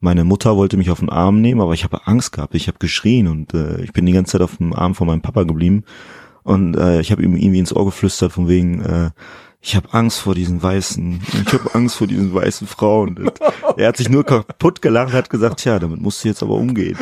Meine Mutter wollte mich auf den Arm nehmen, aber ich habe Angst gehabt. Ich habe geschrien und äh, ich bin die ganze Zeit auf dem Arm von meinem Papa geblieben. Und äh, ich habe ihm irgendwie ins Ohr geflüstert von wegen, äh, ich habe Angst vor diesen weißen, ich habe Angst vor diesen weißen Frauen. Und er hat sich nur kaputt gelacht, hat gesagt, tja, damit musst du jetzt aber umgehen.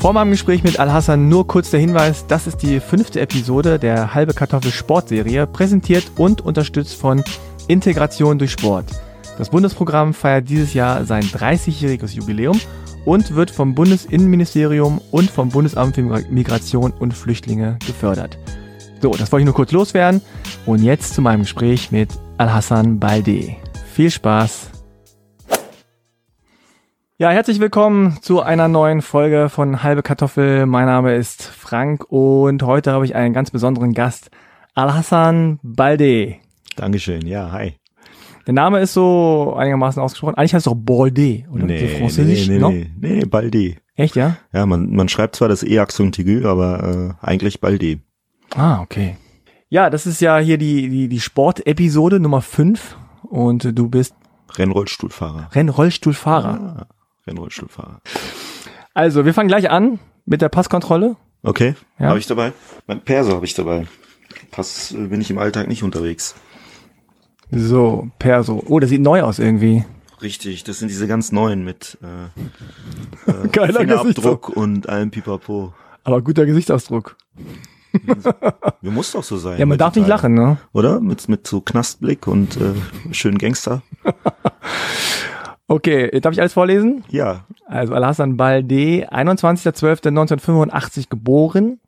Vor meinem Gespräch mit Al-Hassan nur kurz der Hinweis, das ist die fünfte Episode der Halbe Kartoffel Sportserie, präsentiert und unterstützt von Integration durch Sport. Das Bundesprogramm feiert dieses Jahr sein 30-jähriges Jubiläum und wird vom Bundesinnenministerium und vom Bundesamt für Migration und Flüchtlinge gefördert. So, das wollte ich nur kurz loswerden und jetzt zu meinem Gespräch mit Al-Hassan Balde. Viel Spaß ja, herzlich willkommen zu einer neuen Folge von Halbe Kartoffel. Mein Name ist Frank und heute habe ich einen ganz besonderen Gast, Al-Hassan Balde. Dankeschön, ja, hi. Der Name ist so einigermaßen ausgesprochen. Eigentlich heißt es doch Balde, oder? Nee, so Französisch, nee, nee, no? nee, nee, Balde. Echt, ja? Ja, man, man schreibt zwar das E-Accent aigu, aber äh, eigentlich Balde. Ah, okay. Ja, das ist ja hier die, die, die Sportepisode Nummer 5 und du bist Rennrollstuhlfahrer. Rennrollstuhlfahrer. Ah. Rennrollstuhlfahrer. Also, wir fangen gleich an mit der Passkontrolle. Okay, ja. habe ich dabei. Mein Perso habe ich dabei. Pass äh, bin ich im Alltag nicht unterwegs. So, Perso. Oh, das sieht neu aus irgendwie. Richtig, das sind diese ganz neuen mit äh, äh, Geiler Fingerabdruck und allem Pipapo. Aber guter Gesichtsausdruck. Wir muss doch so sein. Ja, man darf nicht lachen, ne? Oder? Mit, mit so Knastblick und äh, schönen Gangster. Okay, darf ich alles vorlesen? Ja. Also Al-Hassan Balde, 21.12.1985 geboren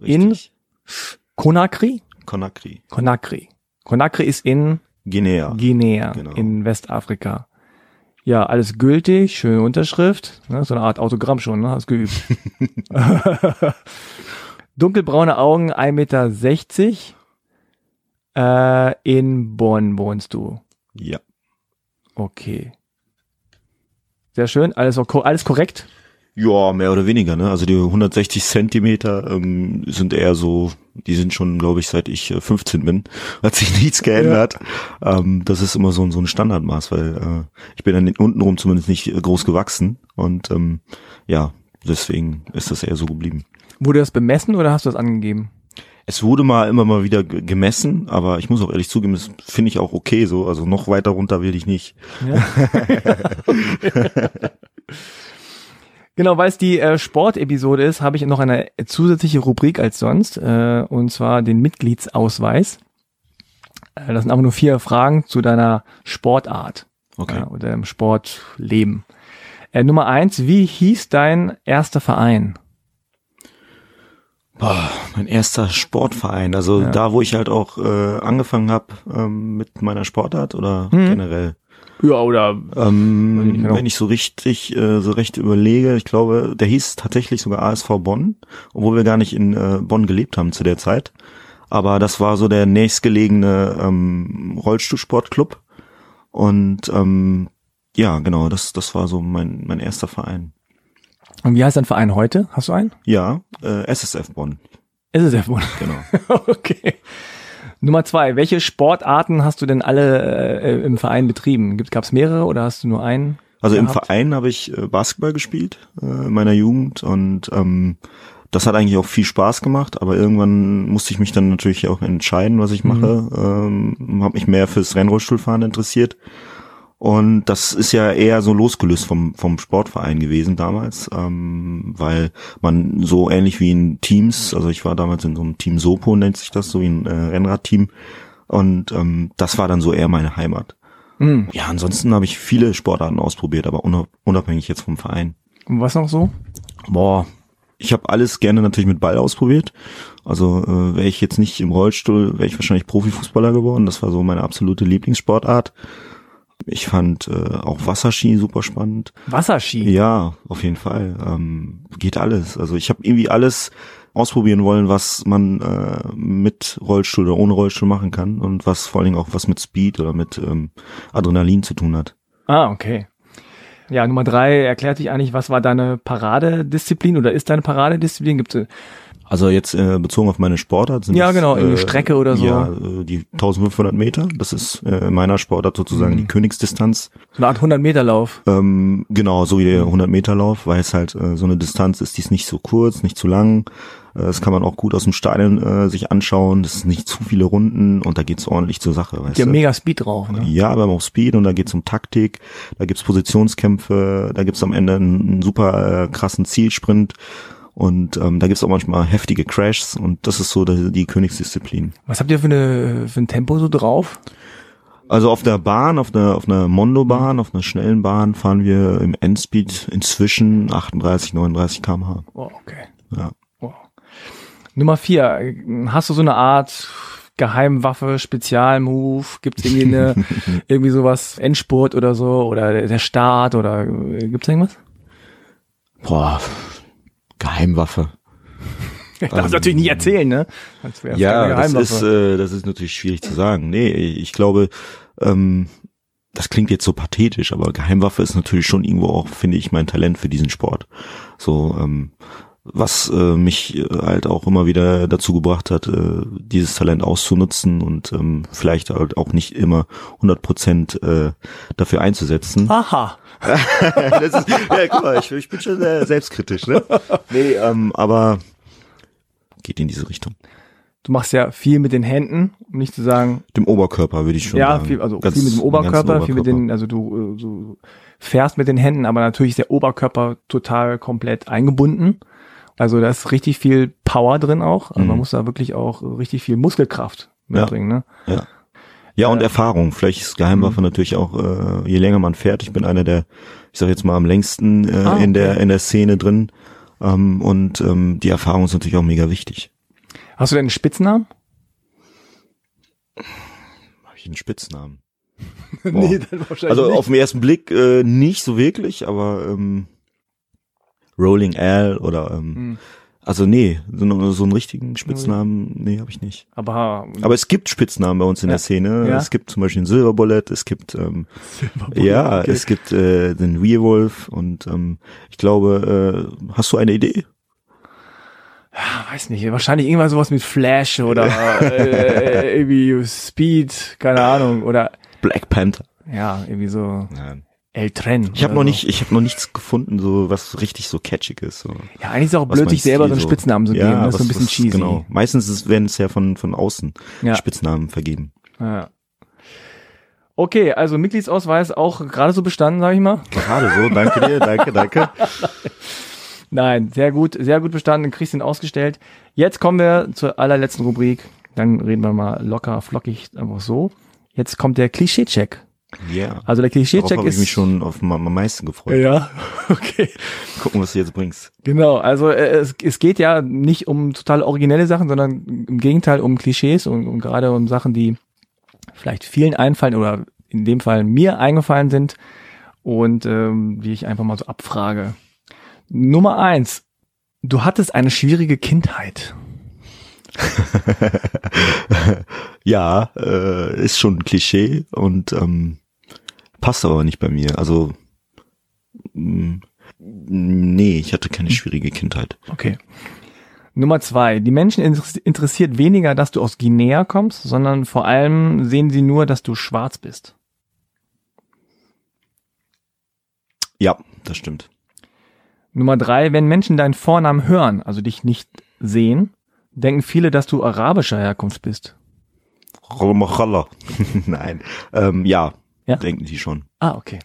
Richtig. in Conakry. Conakry. Conakry. Conakry ist in Guinea. Guinea genau. in Westafrika. Ja, alles gültig, schöne Unterschrift, ne, so eine Art Autogramm schon, ne, hast geübt. Dunkelbraune Augen, 1,60 Meter. Äh, in Bonn wohnst du. Ja. Okay. Sehr schön. Alles, alles korrekt? Ja, mehr oder weniger, ne? Also die 160 Zentimeter ähm, sind eher so, die sind schon, glaube ich, seit ich äh, 15 bin, hat sich nichts geändert. Ja. Ähm, das ist immer so, so ein Standardmaß, weil äh, ich bin dann untenrum zumindest nicht äh, groß gewachsen und ähm, ja, deswegen ist das eher so geblieben. Wurde das bemessen oder hast du das angegeben? Es wurde mal immer mal wieder gemessen, aber ich muss auch ehrlich zugeben, das finde ich auch okay so. Also noch weiter runter will ich nicht. Ja. Genau, weil es die äh, Sportepisode ist, habe ich noch eine zusätzliche Rubrik als sonst, äh, und zwar den Mitgliedsausweis. Äh, das sind aber nur vier Fragen zu deiner Sportart okay. oder deinem Sportleben. Äh, Nummer eins, wie hieß dein erster Verein? Boah, mein erster Sportverein, also ja. da, wo ich halt auch äh, angefangen habe ähm, mit meiner Sportart oder hm. generell. Ja, oder ähm, ich wenn ich so richtig, äh, so recht überlege, ich glaube, der hieß tatsächlich sogar ASV Bonn, obwohl wir gar nicht in äh, Bonn gelebt haben zu der Zeit. Aber das war so der nächstgelegene ähm, Rollstuhlsportclub. Und ähm, ja, genau, das, das war so mein, mein erster Verein. Und wie heißt dein Verein heute? Hast du einen? Ja, äh, SSF Bonn. SSF Bonn. Genau. okay. Nummer zwei, welche Sportarten hast du denn alle äh, im Verein betrieben? Gab es mehrere oder hast du nur einen? Also gehabt? im Verein habe ich äh, Basketball gespielt äh, in meiner Jugend und ähm, das hat eigentlich auch viel Spaß gemacht, aber irgendwann musste ich mich dann natürlich auch entscheiden, was ich mache. Mhm. Ähm, habe mich mehr fürs Rennrollstuhlfahren interessiert und das ist ja eher so losgelöst vom, vom Sportverein gewesen damals, ähm, weil man so ähnlich wie in Teams, also ich war damals in so einem Team Sopo, nennt sich das, so wie ein äh, Rennradteam. Und ähm, das war dann so eher meine Heimat. Mhm. Ja, ansonsten habe ich viele Sportarten ausprobiert, aber unabhängig jetzt vom Verein. Und was noch so? Boah, ich habe alles gerne natürlich mit Ball ausprobiert. Also äh, wäre ich jetzt nicht im Rollstuhl, wäre ich wahrscheinlich Profifußballer geworden. Das war so meine absolute Lieblingssportart. Ich fand äh, auch Wasserski super spannend. Wasserski? Ja, auf jeden Fall. Ähm, geht alles. Also ich habe irgendwie alles ausprobieren wollen, was man äh, mit Rollstuhl oder ohne Rollstuhl machen kann und was vor allen Dingen auch was mit Speed oder mit ähm, Adrenalin zu tun hat. Ah, okay. Ja, Nummer drei erklärt sich eigentlich, was war deine Paradedisziplin oder ist deine Paradedisziplin? Gibt es Also jetzt äh, bezogen auf meine Sportart sind Ja, genau, irgendwie äh, Strecke oder so. Ja, äh, die 1500 Meter, das ist äh, in meiner Sportart sozusagen Mhm. die Königsdistanz. so eine Art 100 Meter Lauf? Ähm, genau, so wie der 100 Meter Lauf, weil es halt äh, so eine Distanz ist, die ist nicht so kurz, nicht zu lang. Äh, das kann man auch gut aus dem Stadion äh, sich anschauen. Das sind nicht zu viele Runden und da geht's ordentlich zur Sache. Weißt Die haben mega Speed drauf, ne? Ja, aber auch Speed und da geht's um Taktik, da gibt's Positionskämpfe, da gibt's am Ende einen, einen super äh, krassen Zielsprint und ähm, da gibt's auch manchmal heftige Crashs und das ist so die, die Königsdisziplin. Was habt ihr für, eine, für ein Tempo so drauf? Also auf der Bahn, auf einer auf einer Mondo-Bahn, auf einer schnellen Bahn fahren wir im Endspeed inzwischen 38, 39 km/h. Oh, okay. Ja. Wow. Nummer vier, hast du so eine Art Geheimwaffe, Spezialmove? Gibt es irgendwie eine, irgendwie sowas, Endspurt oder so? Oder der- Start oder gibt's irgendwas? Boah, Geheimwaffe. Ich darf es natürlich nicht erzählen, ne? Ähm. Ja, das ist, äh, das ist natürlich schwierig zu sagen. Nee, ich glaube, ähm, das klingt jetzt so pathetisch, aber Geheimwaffe ist natürlich schon irgendwo auch, finde ich, mein Talent für diesen Sport. So, ähm, was äh, mich äh, halt auch immer wieder dazu gebracht hat, äh, dieses Talent auszunutzen und ähm, vielleicht halt auch nicht immer 100 Prozent äh, dafür einzusetzen. Aha. das ist, ja, guck mal, ich, ich bin schon sehr selbstkritisch, ne? Nee, ähm, aber geht in diese Richtung. Du machst ja viel mit den Händen, um nicht zu sagen, Dem Oberkörper würde ich schon ja, sagen. viel, also Ganz- viel mit dem Oberkörper, viel mit den, also du, äh, du fährst mit den Händen, aber natürlich ist der Oberkörper total komplett eingebunden. Also da ist richtig viel Power drin auch. Also man Mhm. muss da wirklich auch richtig viel Muskelkraft mitbringen, ne? Ja. Ja, und Erfahrung. Vielleicht ist Geheimwaffe Mhm. natürlich auch, äh, je länger man fährt, ich bin einer der, ich sag jetzt mal, am längsten äh, Ah, in der in der Szene drin. Ähm, und ähm, die Erfahrung ist natürlich auch mega wichtig. Hast du denn einen Spitznamen? Habe ich einen Spitznamen? nee, dann wahrscheinlich Also nicht. auf den ersten Blick äh, nicht so wirklich, aber ähm, Rolling L oder ähm, Hm. also nee, so, so einen richtigen Spitznamen, nee, habe ich nicht. Aber, Aber es gibt Spitznamen bei uns in Ja. der Szene. Ja. Es gibt zum Beispiel den Silverbullet, es gibt ähm, Silberbulle, ja, okay. es gibt äh, den Werewolf und ähm, ich glaube, äh, hast du eine Idee? Ah, weiß nicht, wahrscheinlich irgendwann sowas mit Flash oder äh, irgendwie Speed, keine Ahnung, oder Black Panther. ja, irgendwie so Nein. El Tren. Ich habe noch so. nicht, ich habe noch nichts gefunden, so was richtig so catchig ist. So. Ja, eigentlich ist es auch Was blöd, sich selber so einen Spitznamen zu ja, geben. Das ist so was- ein bisschen was- cheesy. Genau. Meistens ist, werden es ja von von außen Ja. Spitznamen vergeben. Ja. Okay, also Mitgliedsausweis auch gerade so bestanden, sage ich mal. Gerade so, danke dir, danke, danke. Nein, sehr gut, sehr gut bestanden. Du kriegst ihn ausgestellt. Jetzt kommen wir zur allerletzten Rubrik. Dann reden wir mal locker, flockig, einfach so. Jetzt kommt der Klischee-Check. Ja. Also der Klischee-Check habe ich ist. mich schon auf am meisten gefreut. ja, okay. Gucken, was du jetzt bringst. Genau, also äh, es, es geht ja nicht um total originelle Sachen, sondern im Gegenteil um Klischees und, und gerade um Sachen, die vielleicht vielen einfallen oder in dem Fall mir eingefallen sind und ähm, die ich einfach mal so abfrage. Nummer eins, du hattest eine schwierige Kindheit. ja, äh, ist schon ein Klischee und ähm, passt aber nicht bei mir. Also mh, nee, ich hatte keine schwierige Kindheit. Okay. Nummer zwei, die Menschen interess- interessiert weniger, dass du aus Guinea kommst, sondern vor allem sehen sie nur, dass du schwarz bist. Ja, das stimmt. Nummer drei, wenn Menschen deinen Vornamen hören, also dich nicht sehen, denken viele, dass du arabischer Herkunft bist. Nein. Ähm, ja, Ja? denken die schon. Ah, okay.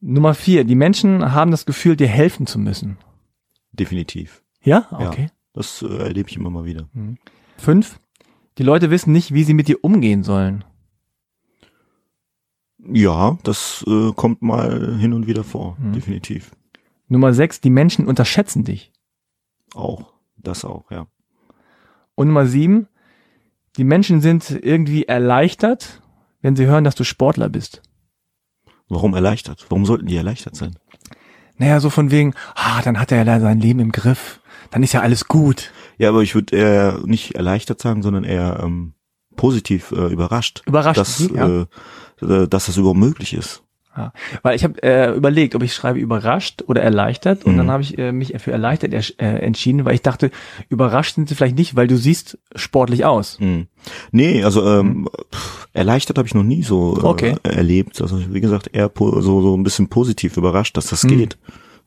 Nummer vier, die Menschen haben das Gefühl, dir helfen zu müssen. Definitiv. Ja? Ja. Okay. Das äh, erlebe ich immer mal wieder. Fünf, die Leute wissen nicht, wie sie mit dir umgehen sollen. Ja, das äh, kommt mal hin und wieder vor. Mhm. Definitiv. Nummer sechs, die Menschen unterschätzen dich. Auch. Das auch, ja. Und Nummer sieben, die Menschen sind irgendwie erleichtert, wenn sie hören, dass du Sportler bist. Warum erleichtert? Warum sollten die erleichtert sein? Naja, so von wegen, ah, dann hat er ja sein Leben im Griff. Dann ist ja alles gut. Ja, aber ich würde eher nicht erleichtert sagen, sondern eher ähm, positiv äh, überrascht, Überrascht, dass, ja. äh, äh, dass das überhaupt möglich ist. Ja, weil ich habe äh, überlegt, ob ich schreibe überrascht oder erleichtert und Mhm. dann habe ich äh, mich für erleichtert äh, entschieden, weil ich dachte, überrascht sind sie vielleicht nicht, weil du siehst sportlich aus. Hm. Nee, also ähm, pff, erleichtert habe ich noch nie so äh, Okay. erlebt. Also wie gesagt, eher so, so ein bisschen positiv überrascht, dass das Hm. geht.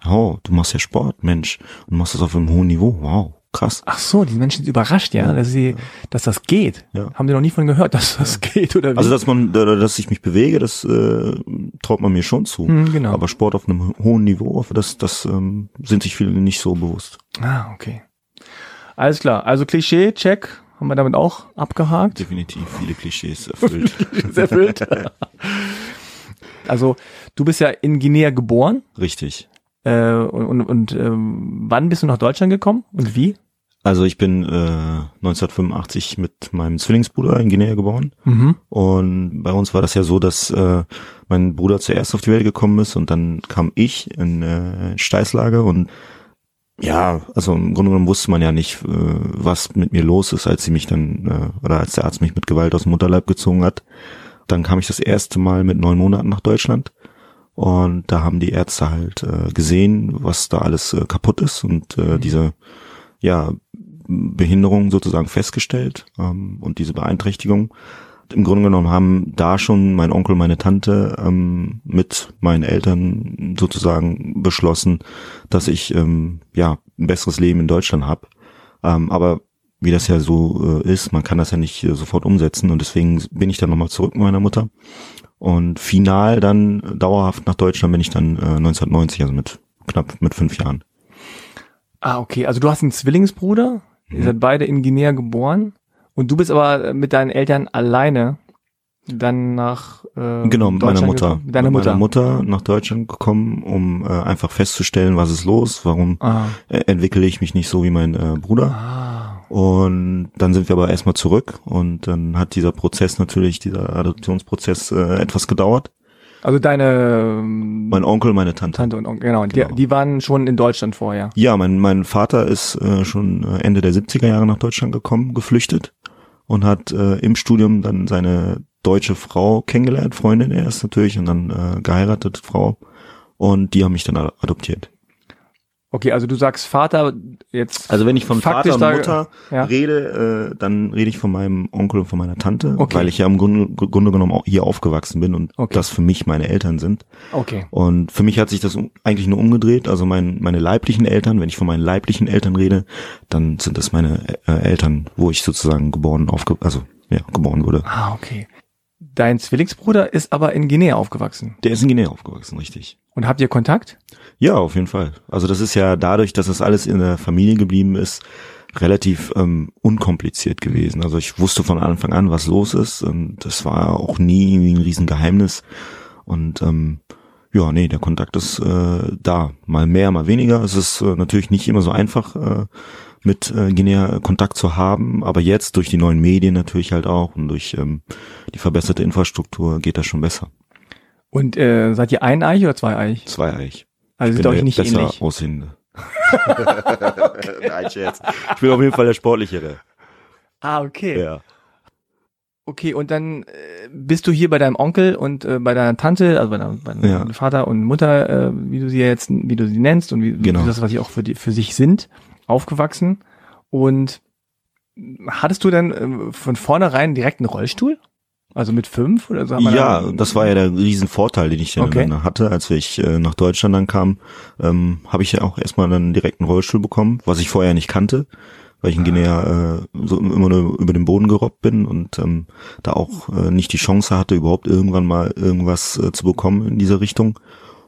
Oh, du machst ja Sport, Mensch. Und machst das auf einem hohen Niveau. Wow, krass. Ach so, die Menschen sind überrascht, ja, dass sie, dass das geht. Ja. Haben die noch nie von gehört, dass das geht oder wie? Also dass man, dass ich mich bewege, das äh, traut man mir schon zu. Hm, genau. Aber Sport auf einem hohen Niveau, das, das ähm, sind sich viele nicht so bewusst. ah, okay. Alles klar. Also Klischee, check, haben wir damit auch abgehakt. Definitiv viele Klischees erfüllt. Sehr erfüllt. also du bist ja in Guinea geboren. Richtig. Äh, und und, ähm, wann bist du nach Deutschland gekommen und wie? Also ich bin äh, 1985 mit meinem Zwillingsbruder in Guinea geboren. Mhm. Und bei uns war das ja so, dass äh, mein Bruder zuerst auf die Welt gekommen ist und dann kam ich in äh, Steißlage und ja, also im Grunde genommen wusste man ja nicht, äh, was mit mir los ist, als sie mich dann, äh, oder als der Arzt mich mit Gewalt aus dem Mutterleib gezogen hat. Dann kam ich das erste Mal mit neun Monaten nach Deutschland und da haben die Ärzte halt äh, gesehen, was da alles äh, kaputt ist und äh, diese, ja, Behinderung sozusagen festgestellt ähm, und diese Beeinträchtigung. Im Grunde genommen haben da schon mein Onkel, meine Tante ähm, mit meinen Eltern sozusagen beschlossen, dass ich ähm, ja ein besseres Leben in Deutschland habe. Ähm, aber wie das ja so äh, ist, man kann das ja nicht äh, sofort umsetzen und deswegen bin ich dann nochmal zurück mit meiner Mutter. Und final dann äh, dauerhaft nach Deutschland bin ich dann äh, 1990, also mit knapp mit fünf Jahren. Ah, okay. Also du hast einen Zwillingsbruder. Ihr Mhm. seid beide in Guinea geboren. Und du bist aber mit deinen Eltern alleine dann nach äh, Genau, mit meiner Mutter. Mit deiner mit Mutter. meiner Mutter nach Deutschland gekommen, um äh, einfach festzustellen, was ist los, warum Ah. äh, entwickle ich mich nicht so wie mein äh, Bruder. ah. Und dann sind wir aber erstmal zurück und dann hat dieser Prozess natürlich, dieser Adoptionsprozess äh, etwas gedauert. Also deine ähm, Mein Onkel, meine Tante. Tante und Onkel, genau, Genau. Die, die waren schon in Deutschland vorher. Ja, mein, mein Vater ist äh, schon äh, Ende der 70er Jahre nach Deutschland gekommen, geflüchtet und hat äh, im Studium dann seine deutsche Frau kennengelernt, Freundin erst natürlich und dann äh, geheiratet Frau und die haben mich dann adoptiert. Okay, also du sagst Vater jetzt. Also wenn ich von Vater und Mutter ja. rede, äh, dann rede ich von meinem Onkel und von meiner Tante, Okay. weil ich ja im Grunde, Grunde genommen auch hier aufgewachsen bin und Okay. das für mich meine Eltern sind. Okay. Und für mich hat sich das eigentlich nur umgedreht. Also mein, meine leiblichen Eltern, wenn ich von meinen leiblichen Eltern rede, dann sind das meine äh, Eltern, wo ich sozusagen geboren, aufge also ja, geboren wurde. Ah, okay. Dein Zwillingsbruder ist aber in Guinea aufgewachsen. Der ist in Guinea aufgewachsen, richtig. Und habt ihr Kontakt? Ja, auf jeden Fall. Also das ist ja dadurch, dass das alles in der Familie geblieben ist, relativ ähm, unkompliziert gewesen. Also ich wusste von Anfang an, was los ist und das war auch nie irgendwie ein Riesengeheimnis. Und ähm, ja, nee, der Kontakt ist äh, da. Mal mehr, mal weniger. Es ist äh, natürlich nicht immer so einfach, äh, mit äh, Guinea Kontakt zu haben, aber jetzt durch die neuen Medien natürlich halt auch und durch ähm, die verbesserte Infrastruktur geht das schon besser. Und äh, seid ihr eineich oder zweieich? Zweieich. Also Ich sind bin euch der nicht besser ähnlich. aussehende. Nein, Scherz. Ich bin auf jeden Fall der sportlichere. Ah, okay. Ja. Okay, und dann äh, bist du hier bei deinem Onkel und äh, bei deiner Tante, also bei deinem, bei deinem Ja. Vater und Mutter, äh, wie du sie jetzt, wie du sie nennst und wie, Genau. wie das, was sie auch für, die, für sich sind, aufgewachsen. Und hattest du dann äh, von vornherein direkt einen Rollstuhl? Also mit fünf oder so? Ja, das war ja der Riesenvorteil, den ich dann Okay. hatte, als ich äh, nach Deutschland dann kam, ähm, habe ich ja auch erstmal dann direkt einen Rollstuhl bekommen, was ich vorher nicht kannte, weil ich in Guinea äh, so immer nur über den Boden gerobbt bin und ähm, da auch äh, nicht die Chance hatte, überhaupt irgendwann mal irgendwas äh, zu bekommen in dieser Richtung.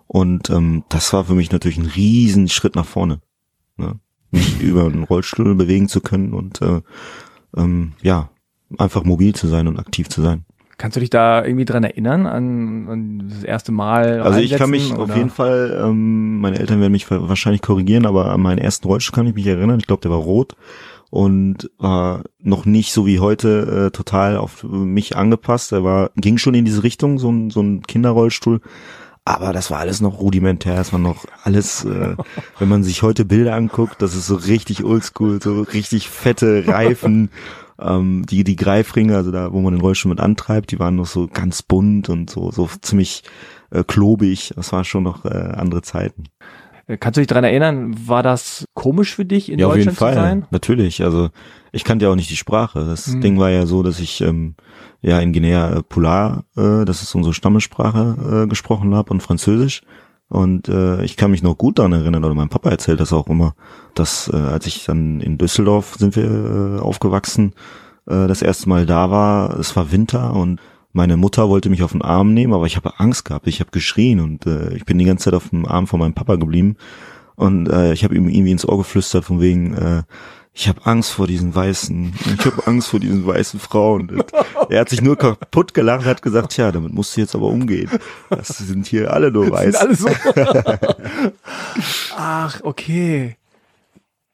Und ähm, das war für mich natürlich ein riesen Schritt nach vorne. Ne? Mich über einen Rollstuhl bewegen zu können und äh, ähm, ja, einfach mobil zu sein und aktiv zu sein. Kannst du dich da irgendwie dran erinnern an, an das erste Mal? Also ich kann mich einsetzen, auf oder? jeden Fall, ähm, meine Eltern werden mich wa- wahrscheinlich korrigieren, aber an meinen ersten Rollstuhl kann ich mich erinnern. Ich glaube, der war rot und war noch nicht so wie heute äh, total auf mich angepasst. Der war ging schon in diese Richtung, so ein, so ein Kinderrollstuhl. Aber das war alles noch rudimentär, das war noch alles, äh, wenn man sich heute Bilder anguckt, das ist so richtig oldschool, so richtig fette Reifen. Ähm, die, die Greifringe, also da, wo man den Rollstuhl mit antreibt, die waren noch so ganz bunt und so, so ziemlich äh, klobig. Das war schon noch äh, andere Zeiten. Äh, kannst du dich daran erinnern, war das komisch für dich in ja, Deutschland auf jeden Fall. zu sein? Natürlich. Also ich kannte ja auch nicht die Sprache. Das Mhm. Ding war ja so, dass ich ähm, ja in Guinea äh, Polar, äh, das ist unsere Stammessprache, äh, gesprochen habe und Französisch. Und äh, ich kann mich noch gut daran erinnern, oder mein Papa erzählt das auch immer, dass äh, als ich dann in Düsseldorf sind wir äh, aufgewachsen, äh, das erste Mal da war, es war Winter und meine Mutter wollte mich auf den Arm nehmen, aber ich habe Angst gehabt, ich habe geschrien und äh, ich bin die ganze Zeit auf dem Arm von meinem Papa geblieben. Und äh, ich habe ihm irgendwie ins Ohr geflüstert von wegen, äh, ich habe Angst vor diesen weißen, ich habe Angst vor diesen weißen Frauen. Und er hat sich nur kaputt gelacht, hat gesagt, tja, damit musst du jetzt aber umgehen. Das sind hier alle nur Sind weiß. alle so. Ach, okay.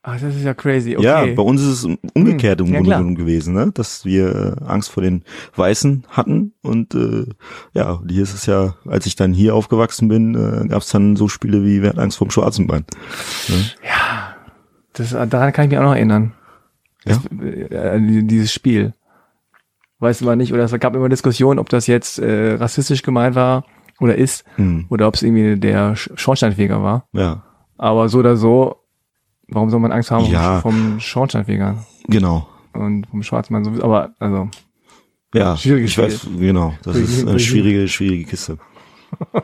Ach, das ist ja crazy. Okay. Ja, bei uns ist es umgekehrt im Hm, Grunde genommen gewesen, ne? dass wir äh, Angst vor den Weißen hatten und äh, ja, hier ist es ja, als ich dann hier aufgewachsen bin, äh, gab es dann so Spiele wie Wer hat Angst vor dem schwarzen Bein. Ja, das, daran kann ich mich auch noch erinnern. Das, äh, dieses Spiel. Weiß man nicht, oder es gab immer Diskussionen, ob das jetzt äh, rassistisch gemeint war oder ist, Hm, oder ob es irgendwie der Sch- Schornsteinfeger war. ja, Aber so oder so, warum soll man Angst haben Ja. vom Schornsteinfeger genau. und vom Schwarzmann sowieso? Aber also, Ja, Schwieriges ich weiß, genau. Das ist eine schwierige, schwierige Kiste.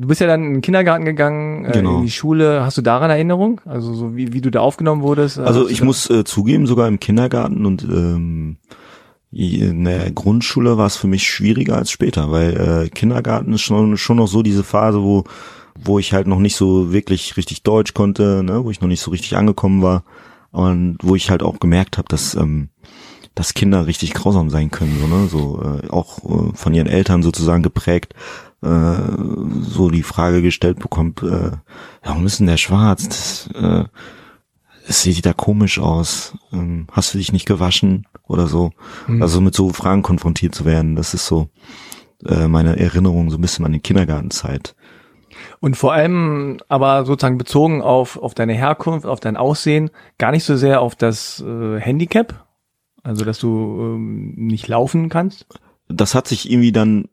du bist ja dann in den Kindergarten gegangen, äh, Genau. in die Schule. Hast du daran Erinnerung? Also so wie, wie du da aufgenommen wurdest? Äh, Also ich muss äh, zugeben, sogar im Kindergarten und ähm, in der Grundschule war es für mich schwieriger als später, weil äh, Kindergarten ist schon, schon noch so diese Phase, wo wo ich halt noch nicht so wirklich richtig Deutsch konnte, ne, wo ich noch nicht so richtig angekommen war und wo ich halt auch gemerkt habe, dass ähm, dass Kinder richtig grausam sein können, so ne, so äh, auch äh, von ihren Eltern sozusagen geprägt, so die Frage gestellt bekommt, äh, ja, warum ist denn der schwarz? Das, äh, es sieht da komisch aus. Ähm, hast du dich nicht gewaschen oder so? Hm. Also mit so Fragen konfrontiert zu werden, das ist so äh, meine Erinnerung so ein bisschen an die Kindergartenzeit. Und vor allem aber sozusagen bezogen auf, auf deine Herkunft, auf dein Aussehen, gar nicht so sehr auf das äh, Handicap, also dass du ähm, nicht laufen kannst. Das hat sich irgendwie dann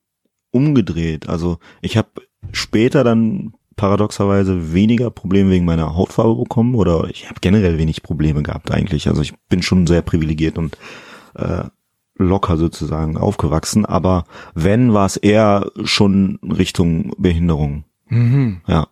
umgedreht. Also ich habe später dann paradoxerweise weniger Probleme wegen meiner Hautfarbe bekommen oder ich habe generell wenig Probleme gehabt eigentlich. Also ich bin schon sehr privilegiert und äh, locker sozusagen aufgewachsen, aber wenn war es eher schon Richtung Behinderung. Mhm. Ja.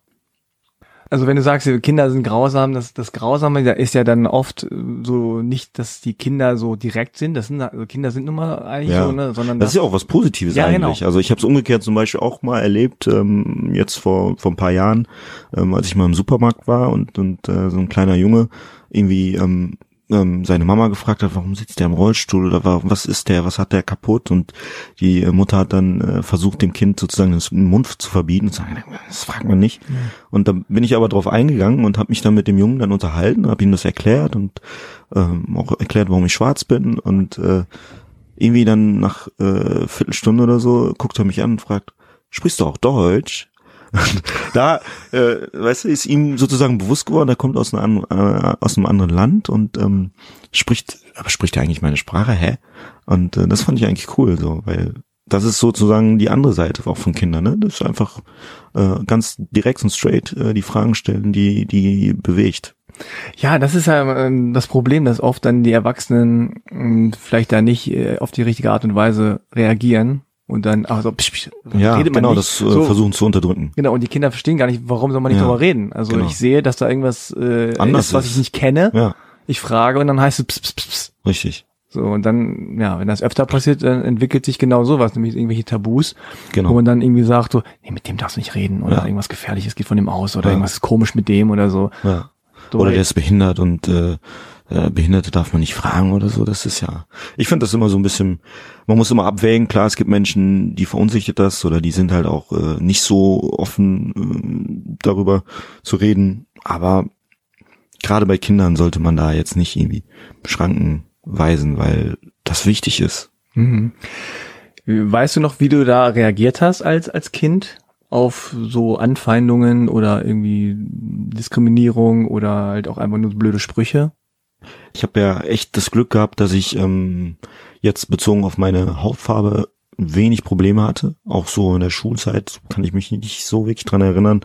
Also wenn du sagst, Kinder sind grausam, das, das Grausame ist ja dann oft äh, so nicht, dass die Kinder so direkt sind. Das sind also Kinder sind nun mal eigentlich Ja. so, ne, sondern Das ist ja auch was Positives Ja, eigentlich. genau. Also ich habe es umgekehrt zum Beispiel auch mal erlebt, ähm, jetzt vor, vor ein paar Jahren, ähm, als ich mal im Supermarkt war und, und äh, so ein kleiner Junge irgendwie ähm, ähm, seine Mama gefragt hat, warum sitzt der im Rollstuhl oder warum, was ist der, was hat der kaputt und die äh, Mutter hat dann äh, versucht, dem Kind sozusagen den Mund zu verbieten und zu sagen, das fragt man nicht. Und dann bin ich aber drauf eingegangen und habe mich dann mit dem Jungen dann unterhalten, habe ihm das erklärt und ähm, auch erklärt, warum ich schwarz bin und äh, irgendwie dann nach äh, Viertelstunde oder so guckt er mich an und fragt, sprichst du auch Deutsch? Da, äh, weißt du, ist ihm sozusagen bewusst geworden, er kommt aus einem, äh, aus einem anderen Land und ähm, spricht, aber spricht er eigentlich meine Sprache, hä? Und äh, das fand ich eigentlich cool, so, weil das ist sozusagen die andere Seite auch von Kindern, ne? Das ist einfach äh, ganz direkt und straight äh, die Fragen stellen, die die bewegt. Ja, das ist ja ähm, das Problem, dass oft dann die Erwachsenen ähm, vielleicht da nicht äh, auf die richtige Art und Weise reagieren und dann also psch, psch, Ja, redet man genau, nicht. das äh, so, versuchen zu unterdrücken. Genau, und die Kinder verstehen gar nicht, warum soll man nicht Ja, darüber reden. Also genau. ich sehe, dass da irgendwas äh, Anders ist, was ich nicht kenne. Ja, Ich frage und dann heißt es pss, pss, pss, pss. richtig. So, und dann, ja, wenn das öfter passiert, dann entwickelt sich genau sowas, nämlich irgendwelche Tabus, Genau. wo man dann irgendwie sagt, so, nee, mit dem darfst du nicht reden oder Ja. irgendwas Gefährliches geht von dem aus oder Ja. irgendwas ist komisch mit dem oder so. Ja. Oder der ist behindert und äh, äh, Behinderte darf man nicht fragen oder so. Das ist ja. Ich finde das immer so ein bisschen. Man muss immer abwägen. Klar, es gibt Menschen, die verunsichert das oder die sind halt auch äh, nicht so offen äh, darüber zu reden. Aber gerade bei Kindern sollte man da jetzt nicht irgendwie Schranken weisen, weil das wichtig ist. Mhm. Weißt du noch, wie du da reagiert hast als, als Kind auf so Anfeindungen oder irgendwie Diskriminierung oder halt auch einfach nur blöde Sprüche? Ich habe ja echt das Glück gehabt, dass ich ähm, jetzt bezogen auf meine Hautfarbe wenig Probleme hatte. Auch so in der Schulzeit kann ich mich nicht so wirklich dran erinnern.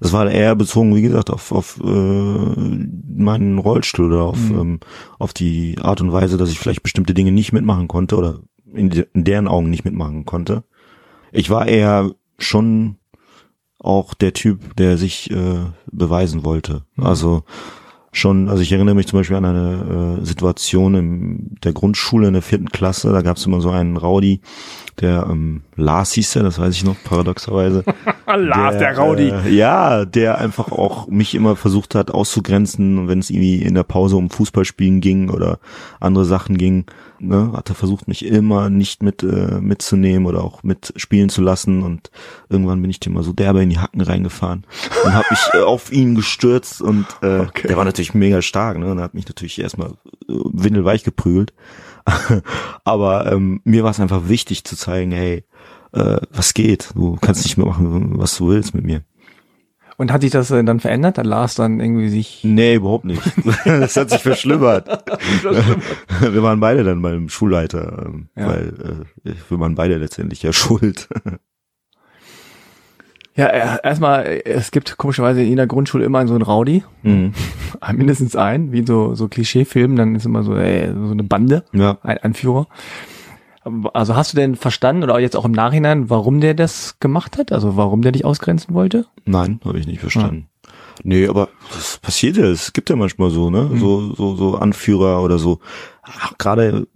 Es war eher bezogen, wie gesagt, auf, auf äh, meinen Rollstuhl oder auf, mhm. ähm, auf die Art und Weise, dass ich vielleicht bestimmte Dinge nicht mitmachen konnte oder in, in deren Augen nicht mitmachen konnte. Ich war eher schon auch der Typ, der sich äh, beweisen wollte. Mhm. Also schon, also ich erinnere mich zum Beispiel an eine äh, Situation in der Grundschule in der vierten Klasse, da gab es immer so einen Rowdy, der ähm, Lars hieß er, das weiß ich noch, paradoxerweise. Lars, der, der Rowdy. Äh, ja, der einfach auch mich immer versucht hat auszugrenzen, wenn es irgendwie in der Pause um Fußballspielen ging oder andere Sachen ging ne, hat er versucht, mich immer nicht mit äh, mitzunehmen oder auch mitspielen zu lassen und irgendwann bin ich dem mal so derbe in die Hacken reingefahren und habe mich äh, auf ihn gestürzt und äh, okay. der war natürlich mega stark, ne, und hat mich natürlich erstmal äh, windelweich geprügelt, aber ähm, mir war es einfach wichtig zu zeigen, hey, äh, was geht, du kannst nicht mehr machen, was du willst mit mir. Und hat sich das dann verändert? Hat Lars dann irgendwie sich. Nee, überhaupt nicht. das hat sich verschlimmert. wir waren beide dann beim Schulleiter, ähm, ja. weil äh, wir waren beide letztendlich ja schuld. Ja, äh, erstmal, es gibt komischerweise in jeder Grundschule immer so einen Rowdy. Mhm. Mindestens einen, wie so, so Klischeefilmen, dann ist immer so, ey, so eine Bande, ja. ein Anführer. Also hast du denn verstanden oder jetzt auch im Nachhinein, warum der das gemacht hat? Also warum der dich ausgrenzen wollte? Nein, habe ich nicht verstanden. Ja. Nee, aber das passiert ja, es gibt ja manchmal so, ne? Mhm. So, so, so Anführer oder so. Gerade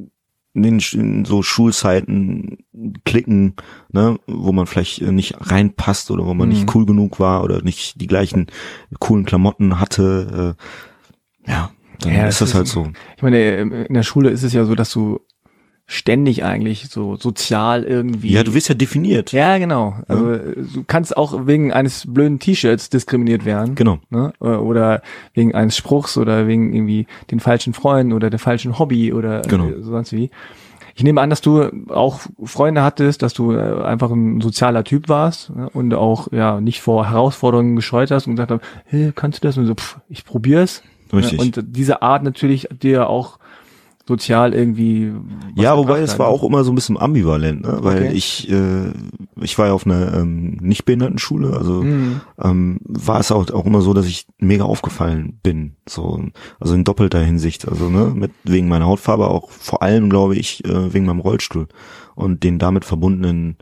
in den in so Schulzeiten klicken, ne, wo man vielleicht nicht reinpasst oder wo man mhm. nicht cool genug war oder nicht die gleichen coolen Klamotten hatte. Äh, ja, dann ja, ist das halt so. Ich meine, in der Schule ist es ja so, dass du ständig eigentlich so sozial irgendwie. Ja, du wirst ja definiert. Ja, genau. Also ja. du kannst auch wegen eines blöden T-Shirts diskriminiert werden. Genau. Ne? Oder wegen eines Spruchs oder wegen irgendwie den falschen Freunden oder der falschen Hobby oder genau. sonst wie. Ich nehme an, dass du auch Freunde hattest, dass du äh, einfach ein sozialer Typ warst ne? und auch ja nicht vor Herausforderungen gescheut hast und gesagt hast, hey, kannst du das? Und so, pff, ich probier's. Richtig. Und diese Art natürlich dir auch sozial irgendwie. Ja, wobei es war auch immer so ein bisschen ambivalent, ne? weil okay. ich äh, ich war ja auf einer ähm, Nichtbehindertenschule, also mhm. ähm, war es auch, auch immer so, dass ich mega aufgefallen bin, so also in doppelter Hinsicht, also ne mit wegen meiner Hautfarbe auch vor allem glaube ich äh, wegen meinem Rollstuhl und den damit verbundenen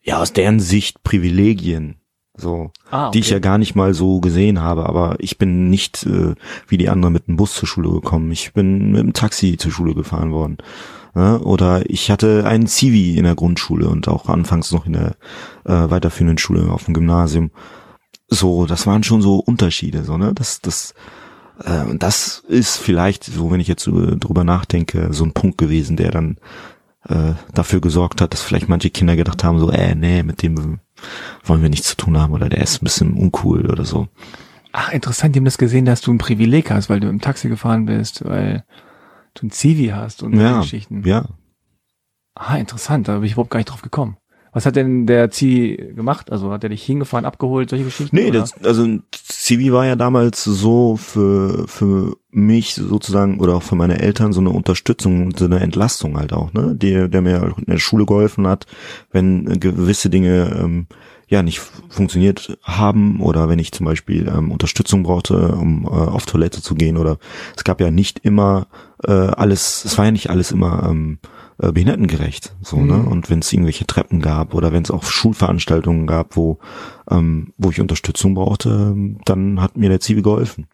ja aus deren Sicht Privilegien so, ah, okay. die ich ja gar nicht mal so gesehen habe. Aber ich bin nicht äh, wie die anderen mit dem Bus zur Schule gekommen. Ich bin mit dem Taxi zur Schule gefahren worden. Ja, oder ich hatte einen Zivi in der Grundschule und auch anfangs noch in der äh, weiterführenden Schule auf dem Gymnasium. So, das waren schon so Unterschiede, so ne. Das, das, äh, das ist vielleicht so, wenn ich jetzt so drüber nachdenke, so ein Punkt gewesen, der dann äh, dafür gesorgt hat, dass vielleicht manche Kinder gedacht haben, so, äh, nee, mit dem wollen wir nichts zu tun haben oder der ist ein bisschen uncool oder so. Ach, interessant, die haben das gesehen, dass du ein Privileg hast, weil du im Taxi gefahren bist, weil du ein Zivi hast und ja, Geschichten. Ja. Ah, interessant, da bin ich überhaupt gar nicht drauf gekommen. Was hat denn der Zivi gemacht? Also hat er dich hingefahren, abgeholt, solche Geschichten? Nee, das, also Zivi war ja damals so für, für mich sozusagen oder auch für meine Eltern so eine Unterstützung und so eine Entlastung halt auch, ne? Die, der mir in der Schule geholfen hat, wenn gewisse Dinge ähm, ja nicht funktioniert haben oder wenn ich zum Beispiel ähm, Unterstützung brauchte, um äh, auf Toilette zu gehen oder es gab ja nicht immer äh, alles, es war ja nicht alles immer ähm, äh, behindertengerecht. So, ne? mhm. ne? Und wenn es irgendwelche Treppen gab oder wenn es auch Schulveranstaltungen gab, wo, ähm, wo ich Unterstützung brauchte, dann hat mir der Zivi geholfen.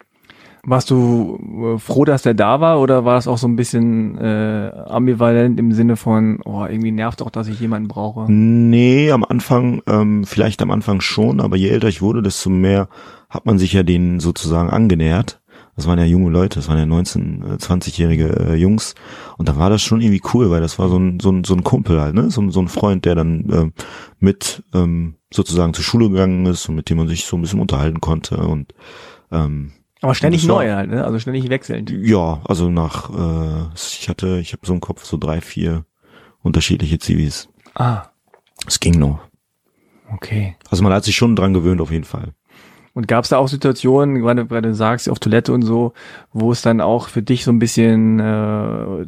Warst du äh, froh, dass der da war oder war das auch so ein bisschen äh, ambivalent im Sinne von, oh, irgendwie nervt auch, dass ich jemanden brauche? Nee, am Anfang, ähm, vielleicht am Anfang schon, aber je älter ich wurde, desto mehr hat man sich ja denen sozusagen angenähert das waren ja junge Leute, das waren ja 19, 20-jährige äh, Jungs. Und da war das schon irgendwie cool, weil das war so ein, so ein, so ein Kumpel halt, ne? So, so ein Freund, der dann ähm, mit ähm, sozusagen zur Schule gegangen ist und mit dem man sich so ein bisschen unterhalten konnte. Und ähm, aber ständig neu halt, ne? Also ständig wechselnd. Ja, also nach, äh, ich hatte, ich habe so im Kopf so drei, vier unterschiedliche Zivis. Ah. Es ging noch. Okay. Also man hat sich schon dran gewöhnt auf jeden Fall. Und gab es da auch Situationen, gerade weil du sagst, auf Toilette und so, wo es dann auch für dich so ein bisschen äh,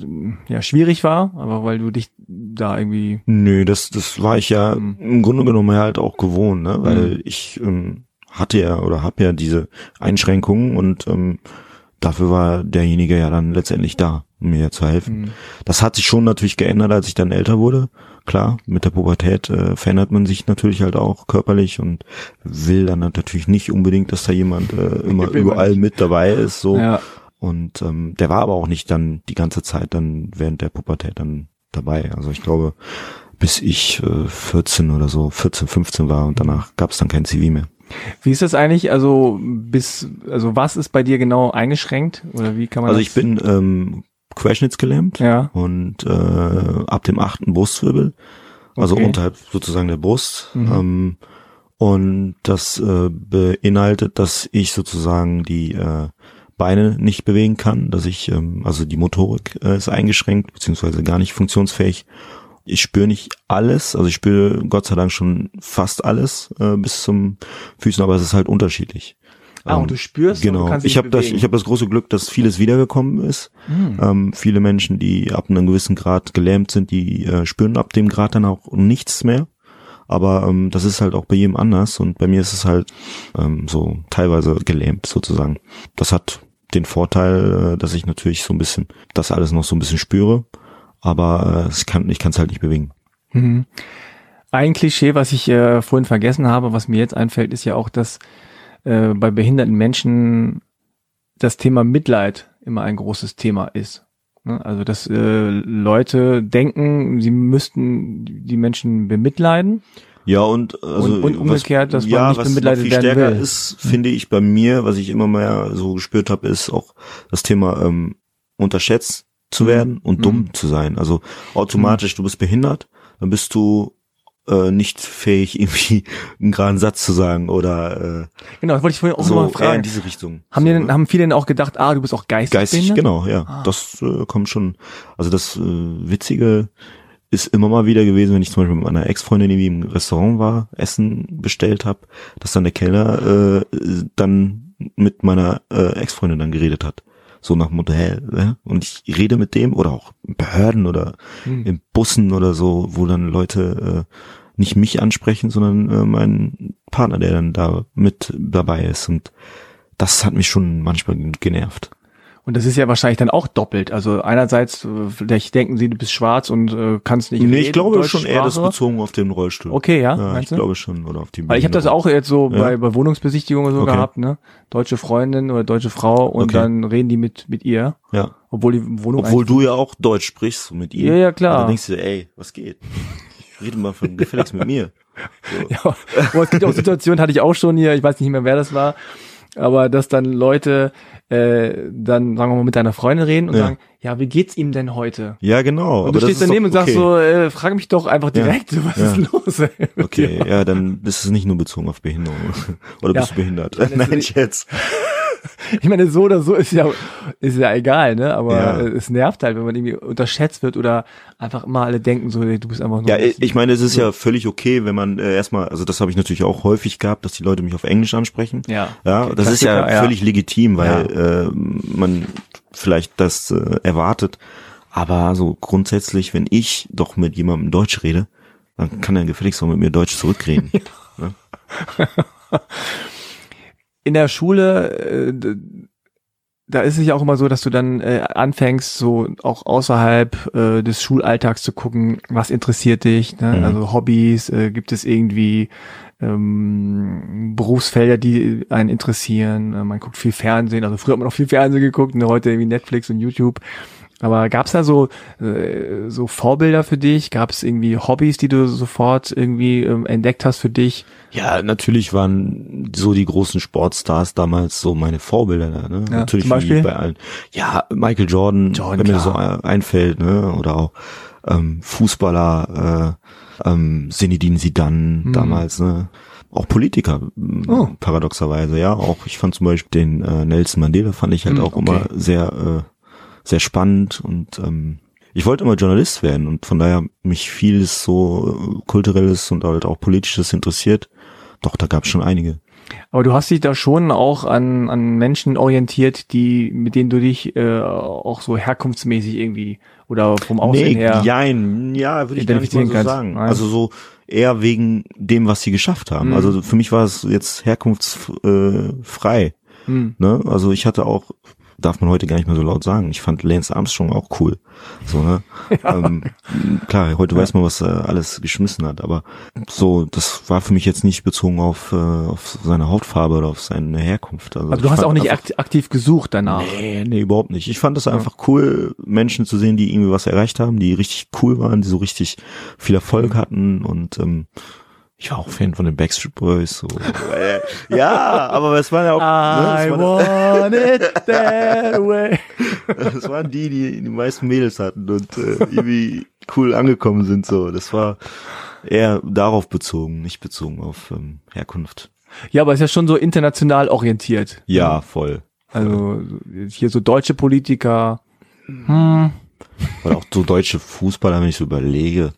ja schwierig war, aber weil du dich da irgendwie. Nö, das das war ich ja mhm. im Grunde genommen halt auch gewohnt, ne? Weil mhm. ich ähm, hatte ja oder habe ja diese Einschränkungen und ähm, dafür war derjenige ja dann letztendlich da, um mir zu helfen. Mhm. Das hat sich schon natürlich geändert, als ich dann älter wurde. Klar, mit der Pubertät äh, verändert man sich natürlich halt auch körperlich und will dann natürlich nicht unbedingt, dass da jemand äh, immer überall mit dabei ist. So. Ja. Und ähm, der war aber auch nicht dann die ganze Zeit dann während der Pubertät dann dabei. Also ich glaube, bis ich äh, 14 oder so, 14, 15 war und danach gab es dann kein CV mehr. Wie ist das eigentlich? Also bis, also was ist bei dir genau eingeschränkt oder wie kann man? Also ich bin ähm, querschnittsgelähmt ja. und äh, ab dem achten Brustwirbel, also okay. unterhalb sozusagen der Brust. Mhm. Ähm, und das äh, beinhaltet, dass ich sozusagen die äh, Beine nicht bewegen kann, dass ich, ähm, also die Motorik äh, ist eingeschränkt, beziehungsweise gar nicht funktionsfähig ich spüre nicht alles, also ich spüre Gott sei Dank schon fast alles äh, bis zum Füßen, aber es ist halt unterschiedlich. Ah, und du spürst genau. kannst ich habe das, ich habe das große Glück, dass vieles wiedergekommen ist. Mhm. Ähm, viele Menschen, die ab einem gewissen Grad gelähmt sind, die äh, spüren ab dem Grad dann auch nichts mehr. Aber ähm, das ist halt auch bei jedem anders und bei mir ist es halt ähm, so teilweise gelähmt sozusagen. Das hat den Vorteil, äh, dass ich natürlich so ein bisschen das alles noch so ein bisschen spüre aber äh, es kann, ich kann es halt nicht bewegen. Mhm. Ein Klischee, was ich äh, vorhin vergessen habe, was mir jetzt einfällt, ist ja auch, dass äh, bei behinderten Menschen das Thema Mitleid immer ein großes Thema ist. Ne? Also dass äh, Leute denken, sie müssten die Menschen bemitleiden. Ja, und, also, und, und umgekehrt, was, dass man ja, nicht bemitleidet was viel stärker will. ist, finde ich bei mir, was ich immer mehr so gespürt habe, ist auch das Thema ähm, unterschätzt zu werden und mhm. dumm zu sein. Also automatisch, mhm. du bist behindert, dann bist du äh, nicht fähig, irgendwie einen geraden Satz zu sagen oder äh, Genau, das wollte ich vorhin auch so mal fragen. in diese Richtung. Haben, so, die denn, ne? haben viele denn auch gedacht, ah, du bist auch geistig Geistig, genau, ja. Ah. Das äh, kommt schon. Also das äh, Witzige ist immer mal wieder gewesen, wenn ich zum Beispiel mit meiner Ex-Freundin irgendwie im Restaurant war, Essen bestellt habe, dass dann der Kellner äh, dann mit meiner äh, Ex-Freundin dann geredet hat so nach Modell. Ne? Und ich rede mit dem oder auch in Behörden oder hm. in Bussen oder so, wo dann Leute äh, nicht mich ansprechen, sondern äh, meinen Partner, der dann da mit dabei ist. Und das hat mich schon manchmal genervt. Und das ist ja wahrscheinlich dann auch doppelt. Also einerseits, äh, vielleicht denken sie, du bist schwarz und äh, kannst nicht Nee, reden, ich glaube schon eher das bezogen auf den Rollstuhl. Okay, ja. ja ich du? glaube schon. Oder auf die Weil ich habe das auch jetzt so ja? bei, bei Wohnungsbesichtigungen so okay. gehabt, ne? Deutsche Freundin oder deutsche Frau und okay. dann reden die mit mit ihr. Ja. Obwohl die Wohnung Obwohl du ja auch Deutsch sprichst mit ihr. Ja, ja, klar. Und dann denkst du, ey, was geht? Rede mal von gefälligst mit mir. So. Ja, aber es gibt auch Situationen, hatte ich auch schon hier, ich weiß nicht mehr, wer das war, aber dass dann Leute äh, dann, sagen wir mal, mit deiner Freundin reden und ja. sagen, ja, wie geht's ihm denn heute? Ja, genau. Und du stehst daneben und sagst so, äh, frag mich doch einfach direkt, ja. was ja. ist los? Ey, okay, ja, dann ist es nicht nur bezogen auf Behinderung. Oder bist du behindert? Nein, ich jetzt. ich meine, so oder so ist ja, ist ja egal, ne? Aber ja. es nervt halt, wenn man irgendwie unterschätzt wird oder einfach immer alle denken so, du bist einfach nur. Ja, ich meine, es ist ja völlig okay, wenn man äh, erstmal, also das habe ich natürlich auch häufig gehabt, dass die Leute mich auf Englisch ansprechen. Ja. Ja, das ist ja, ja, völlig legitim, weil äh, man vielleicht das äh, erwartet. Aber so grundsätzlich, wenn ich doch mit jemandem Deutsch rede, dann kann er gefälligst auch mit mir Deutsch zurückreden. Ja. Ne? in der Schule, äh, da ist es ja auch immer so, dass du dann äh, anfängst, so auch außerhalb äh, des Schulalltags zu gucken, was interessiert dich, ne? Mhm. also Hobbys, äh, gibt es irgendwie ähm, Berufsfelder, die einen interessieren. Man guckt viel Fernsehen, also früher hat man auch viel Fernsehen geguckt, ne? heute irgendwie Netflix und YouTube. Aber gab es da so äh, so Vorbilder für dich? Gab es irgendwie Hobbys, die du sofort irgendwie ähm, entdeckt hast für dich? Ja, natürlich waren so die großen Sportstars damals so meine Vorbilder. Ne? Ja, natürlich zum Beispiel? bei allen. Ja, Michael Jordan, Jordan wenn mir so einfällt, ne? Oder auch ähm, Fußballer, äh, ähm, Zinedine Zidane hm. damals, ne? Auch Politiker, oh. paradoxerweise, ja. Auch ich fand zum Beispiel den äh, Nelson Mandela fand ich halt hm, auch okay. immer sehr äh, sehr spannend und ähm, ich wollte immer Journalist werden und von daher mich vieles so äh, kulturelles und halt auch politisches interessiert. Doch, da gab es schon einige. Aber du hast dich da schon auch an, an Menschen orientiert, die, mit denen du dich äh, auch so herkunftsmäßig irgendwie oder vom Aussehen nee, her. Jein, ja, würde ich gar nicht mal so kannst. sagen. Nein. Also so eher wegen dem, was sie geschafft haben. Mhm. Also für mich war es jetzt herkunftsfrei. Äh, frei, Hm. ne? Also ich hatte auch, darf man heute gar nicht mehr so laut sagen, ich fand Lance Armstrong auch cool. So, ne? ähm, klar, heute weiß man, was er alles geschmissen hat, aber so, das war für mich jetzt nicht bezogen auf, äh, auf seine Hautfarbe oder auf seine Herkunft. Also, Also du hast auch nicht einfach- akt aktiv gesucht danach. Nee, nee, überhaupt nicht. Ich fand es einfach cool, Menschen zu sehen, die irgendwie was erreicht haben, die richtig cool waren, die so richtig viel Erfolg hatten und ähm, ich war auch Fan von den Backstreet Boys. So. Ja, aber es waren ja auch, I ne, es, waren, want it that way. es waren die, die die meisten Mädels hatten und äh, irgendwie cool angekommen sind. So, das war eher darauf bezogen, nicht bezogen auf ähm, Herkunft. Ja, aber ist ja schon so international orientiert. Ja, voll. Also hier so deutsche Politiker. Hm. Oder auch so deutsche Fußballer, wenn ich so überlege.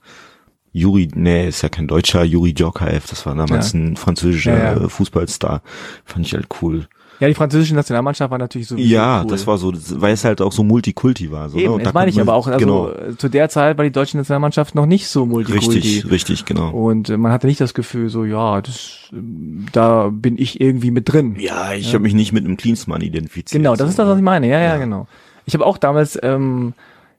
Juri, nee, ist ja kein Deutscher, Juri Djorkaeff, das war damals Ja. ein französischer Ja, ja. äh, Fußballstar. Fand ich halt cool. Ja, die französische Nationalmannschaft war natürlich so. ja, cool. das war so, weil es halt auch so Multikulti war. So, ne? Eben, Und das da meine ich aber auch. Also genau, äh, zu der Zeit war die deutsche Nationalmannschaft noch nicht so multikulti. richtig, richtig, genau. Und äh, man hatte nicht das Gefühl, so ja, das, ähm, da bin ich irgendwie mit drin. Ja, ich habe mich nicht mit einem Klinsmann identifiziert. Genau, das so, ist das, was ne? ich meine. Ja, ja, Ja. genau. Ich habe auch damals ähm,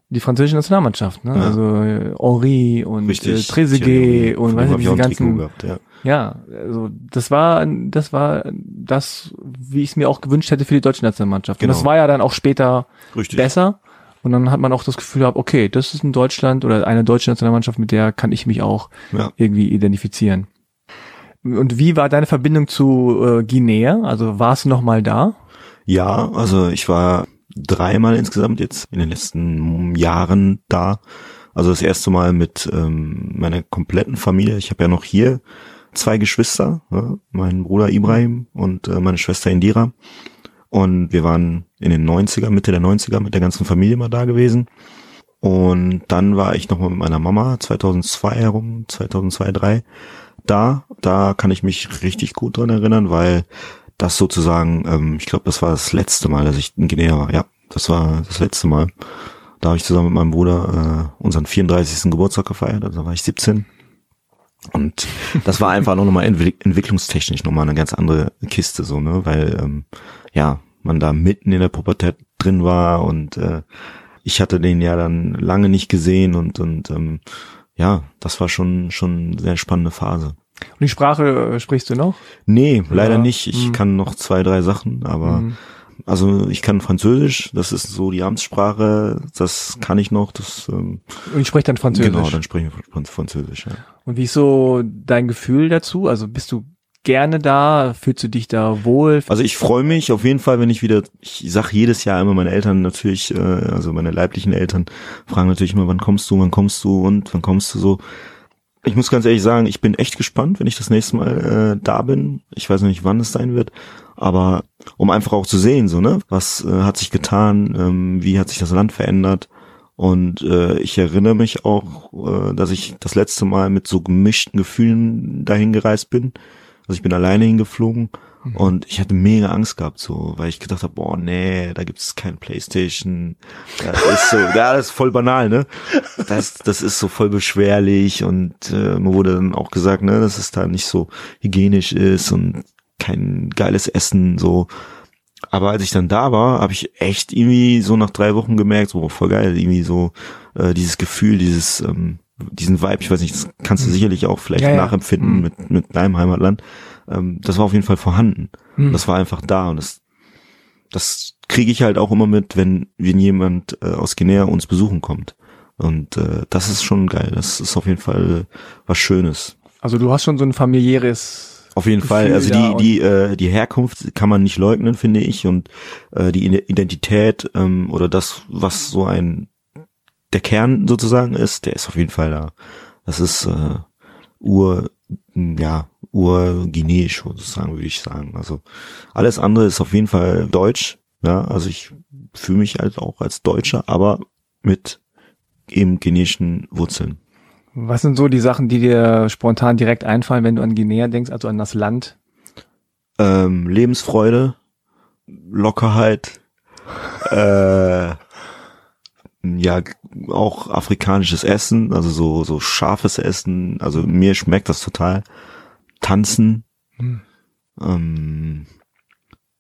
die französische Nationalmannschaft, ne? Ja. Also äh, Henri und äh, Richtig. Trezeguet und hab ich diese ganzen. gehabt, ja. Ja, also das war das war das, wie ich es mir auch gewünscht hätte für die deutsche Nationalmannschaft. Und Genau. das war ja dann auch später Richtig. besser. Und dann hat man auch das Gefühl gehabt, okay, das ist ein Deutschland oder eine deutsche Nationalmannschaft, mit der kann ich mich auch Ja. irgendwie identifizieren. Und wie war deine Verbindung zu äh, Guinea? Also warst du noch mal da? Ja, also ich war dreimal insgesamt jetzt in den letzten Jahren da. Also das erste Mal mit ähm, meiner kompletten Familie. Ich habe ja noch hier zwei Geschwister, ne? mein Bruder Ibrahim und äh, meine Schwester Indira. Und wir waren in den 90er, Mitte der 90er mit der ganzen Familie mal da gewesen. Und dann war ich nochmal mit meiner Mama 2002 herum, 2002, 2003 da. Da kann ich mich richtig gut dran erinnern, weil das sozusagen, ähm, ich glaube, das war das letzte Mal, dass ich in Guinea war. Ja, das war das letzte Mal. Da habe ich zusammen mit meinem Bruder äh, unseren 34. Geburtstag gefeiert, also da war ich 17. Und das war einfach noch entwick entwicklungstechnisch nochmal eine ganz andere Kiste, so, ne? Weil, ähm, ja, man da mitten in der Pubertät drin war und äh, ich hatte den ja dann lange nicht gesehen und, und ähm, ja, das war schon, schon eine sehr spannende Phase. Und die Sprache äh, sprichst du noch? Nee, leider Ja, nicht. Ich hm. kann noch zwei, drei Sachen, aber Mhm. also ich kann Französisch, das ist so die Amtssprache, das kann ich noch, das ähm, Und ich spreche dann Französisch. genau, dann sprechen wir Franz- Französisch, ja. Und wie ist so dein Gefühl dazu? Also bist du gerne da? Fühlst du dich da wohl? Also ich freue mich auf jeden Fall, wenn ich wieder, ich sag jedes Jahr immer meine Eltern natürlich, äh, also meine leiblichen Eltern fragen natürlich immer, wann kommst du, wann kommst du und wann kommst du so. Ich muss ganz ehrlich sagen, ich bin echt gespannt, wenn ich das nächste Mal äh, da bin. Ich weiß noch nicht, wann es sein wird, aber um einfach auch zu sehen, so ne, was äh, hat sich getan, ähm, wie hat sich das Land verändert. Und äh, ich erinnere mich auch, äh, dass ich das letzte Mal mit so gemischten Gefühlen dahin gereist bin. Also ich bin alleine hingeflogen und ich hatte mega Angst gehabt, so, weil ich gedacht habe, boah, nee, da gibt's kein Playstation. Das ist so, ja, das ist voll banal, ne? Das, das ist so voll beschwerlich und äh, mir wurde dann auch gesagt, ne, dass es da nicht so hygienisch ist und kein geiles Essen, so. Aber als ich dann da war, habe ich echt irgendwie so nach drei Wochen gemerkt, so voll geil, irgendwie so äh, dieses Gefühl, dieses ähm, diesen Vibe, ich weiß nicht, das kannst du sicherlich auch vielleicht Ja, ja. nachempfinden Mhm. mit mit deinem Heimatland. Ähm, das war auf jeden Fall vorhanden. Hm. Das war einfach da und das das kriege ich halt auch immer mit, wenn wenn jemand äh, aus Guinea uns besuchen kommt. Und äh, das ist schon geil. Das ist auf jeden Fall was Schönes. Also du hast schon so ein familiäres Auf jeden Gefühl Fall. Also die, die, äh, die Herkunft kann man nicht leugnen, finde ich. Und äh, die Identität ähm, oder das, was so ein der Kern sozusagen ist, der ist auf jeden Fall da. Das ist äh, ur, ja, urguineisch sozusagen, würde ich sagen. Also alles andere ist auf jeden Fall deutsch. Ja, also ich fühle mich halt auch als Deutscher, aber mit eben guineischen Wurzeln. Was sind so die Sachen, die dir spontan direkt einfallen, wenn du an Guinea denkst, also an das Land? Ähm, Lebensfreude, Lockerheit, äh, ja, auch afrikanisches Essen, also so, so scharfes Essen, also mir schmeckt das total. Tanzen, hm. ähm,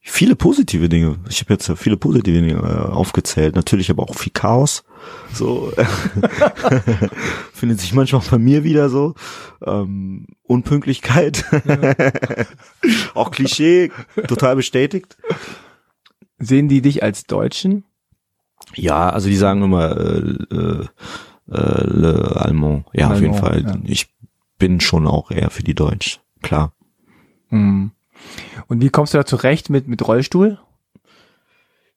viele positive Dinge. Ich habe jetzt viele positive Dinge äh, aufgezählt. Natürlich aber auch viel Chaos. So findet sich manchmal auch bei mir wieder so. Ähm, Unpünktlichkeit. Auch Klischee, total bestätigt. Sehen die dich als Deutschen? Ja, also die sagen immer äh, äh, äh Le Allemand. Ja, auf jeden Fall. Ja. Ich bin schon auch eher für die Deutsch, klar. Mhm. Und wie kommst du da zurecht mit, mit Rollstuhl?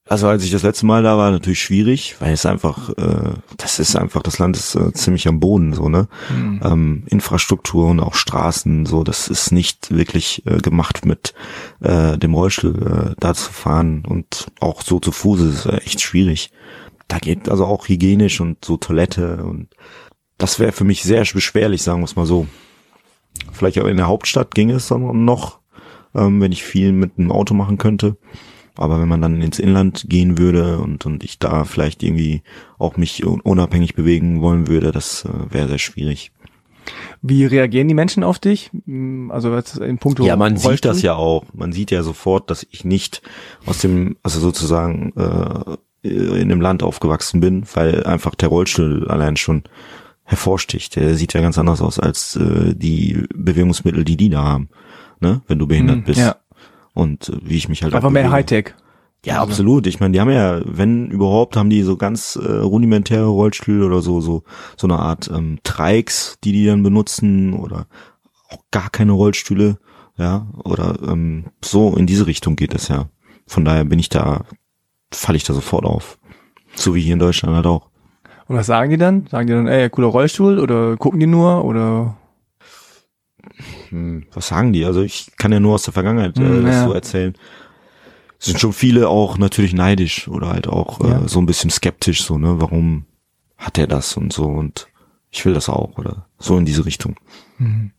Also als ich das letzte Mal da war, natürlich schwierig, weil es einfach, äh, das ist einfach, das Land ist äh, ziemlich am Boden, so, ne? Mhm. Ähm, Infrastruktur und auch Straßen, so, das ist nicht wirklich äh, gemacht mit äh, dem Rollstuhl äh, da zu fahren und auch so zu Fuß ist äh, echt schwierig. Da geht also auch hygienisch und so Toilette und das wäre für mich sehr beschwerlich, sagen wir es mal so. Vielleicht auch in der Hauptstadt ging es dann noch, ähm, wenn ich viel mit einem Auto machen könnte. Aber wenn man dann ins Inland gehen würde und, und ich da vielleicht irgendwie auch mich unabhängig bewegen wollen würde, das äh, wäre sehr schwierig. Wie reagieren die Menschen auf dich? Hm, also in puncto Ja, man Rollstuhl? sieht das ja auch. Man sieht ja sofort, dass ich nicht aus dem, also sozusagen äh, in dem Land aufgewachsen bin, weil einfach der Rollstuhl allein schon hervorsticht. Der sieht ja ganz anders aus als äh, die Bewegungsmittel, die die da haben ne, wenn du behindert hm, bist. Ja. Und äh, wie ich mich halt Aber mehr Hightech. Ja, also. absolut. Ich meine, die haben ja, wenn überhaupt, haben die so ganz äh, rudimentäre Rollstühle oder so, so, so eine Art ähm, Trikes, die die dann benutzen oder auch gar keine Rollstühle, ja, oder ähm, so in diese Richtung geht es ja. Von daher bin ich da, falle ich da sofort auf. So wie hier in Deutschland halt auch. Und was sagen die dann? Sagen die dann, ey, cooler Rollstuhl oder gucken die nur oder? Hm, was sagen die? Also ich kann ja nur aus der Vergangenheit äh, hm, das ja. so erzählen. Es sind schon viele auch natürlich neidisch oder halt auch äh, ja. so ein bisschen skeptisch, so, ne, warum hat er das und so und ich will das auch oder so in diese Richtung. Mhm.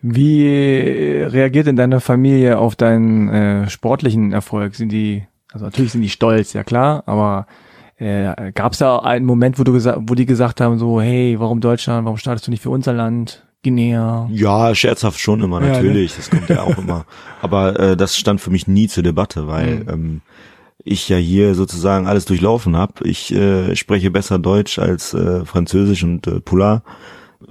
Wie reagiert denn deine Familie auf deinen äh, sportlichen Erfolg? Sind die, also natürlich sind die stolz, ja klar, aber äh, gab es da einen Moment, wo du gesagt, wo die gesagt haben, so, hey, warum Deutschland, warum startest du nicht für unser Land? Guinea. Ja, scherzhaft schon immer, natürlich. Ja, ne? Das kommt ja auch immer. Aber äh, das stand für mich nie zur Debatte, weil mhm. ähm, ich ja hier sozusagen alles durchlaufen habe. Ich äh, spreche besser Deutsch als äh, Französisch und äh, Polar.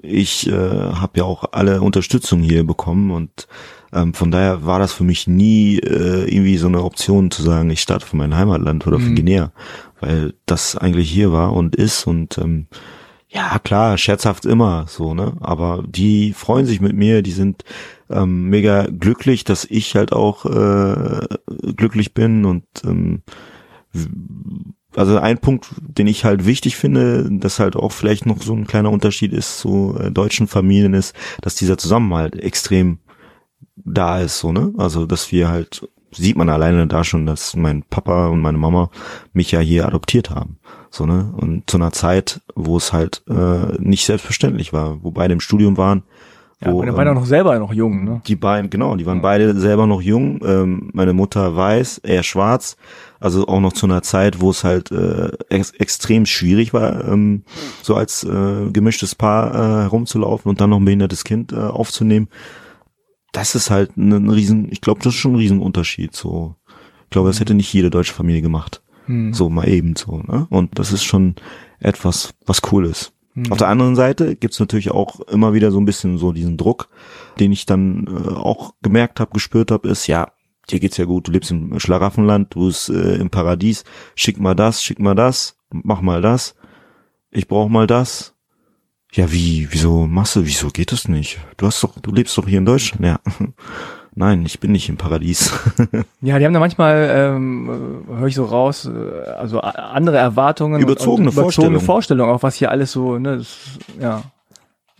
Ich äh, habe ja auch alle Unterstützung hier bekommen und ähm, von daher war das für mich nie äh, irgendwie so eine Option zu sagen, ich starte für mein Heimatland oder für mhm. Guinea, weil das eigentlich hier war und ist und ähm, ja, klar, scherzhaft immer so, ne? Aber die freuen sich mit mir, die sind ähm, mega glücklich, dass ich halt auch äh, glücklich bin und ähm, also ein Punkt, den ich halt wichtig finde, dass halt auch vielleicht noch so ein kleiner Unterschied ist zu äh, deutschen Familien ist, dass dieser Zusammenhalt extrem da ist, so, ne? Also, dass wir halt, sieht man alleine da schon, dass mein Papa und meine Mama mich ja hier adoptiert haben. So, ne? Und zu einer Zeit, wo es halt äh, nicht selbstverständlich war, wo beide im Studium waren. Ja, wo, meine beide ähm, auch noch selber noch jung, ne? Die beiden, genau, die waren beide selber noch jung. Ähm, meine Mutter weiß, er schwarz. Also auch noch zu einer Zeit, wo es halt äh, ex extrem schwierig war, ähm, so als äh, gemischtes Paar äh, herumzulaufen und dann noch ein behindertes Kind äh, aufzunehmen. Das ist halt ein, ein riesen, ich glaube, das ist schon ein Riesenunterschied. So, ich glaube, das hätte nicht jede deutsche Familie gemacht. Hm. So mal eben so. Ne? Und das ist schon etwas, was cool ist. Hm. Auf der anderen Seite gibt's natürlich auch immer wieder so ein bisschen so diesen Druck, den ich dann äh, auch gemerkt habe, gespürt habe, ist ja, dir geht's ja gut, du lebst im Schlaraffenland, du bist äh, im Paradies, schick mal das, schick mal das, mach mal das, ich brauch mal das. Ja, wie, wieso machst du, wieso geht das nicht? Du hast doch, du lebst doch hier in Deutschland, ja. Nein, ich bin nicht im Paradies. ja, die haben da manchmal, ähm, höre ich so raus, äh, also andere Erwartungen. Überzogene, und, und überzogene Vorstellungen. auch was hier alles so, ne, das, ja.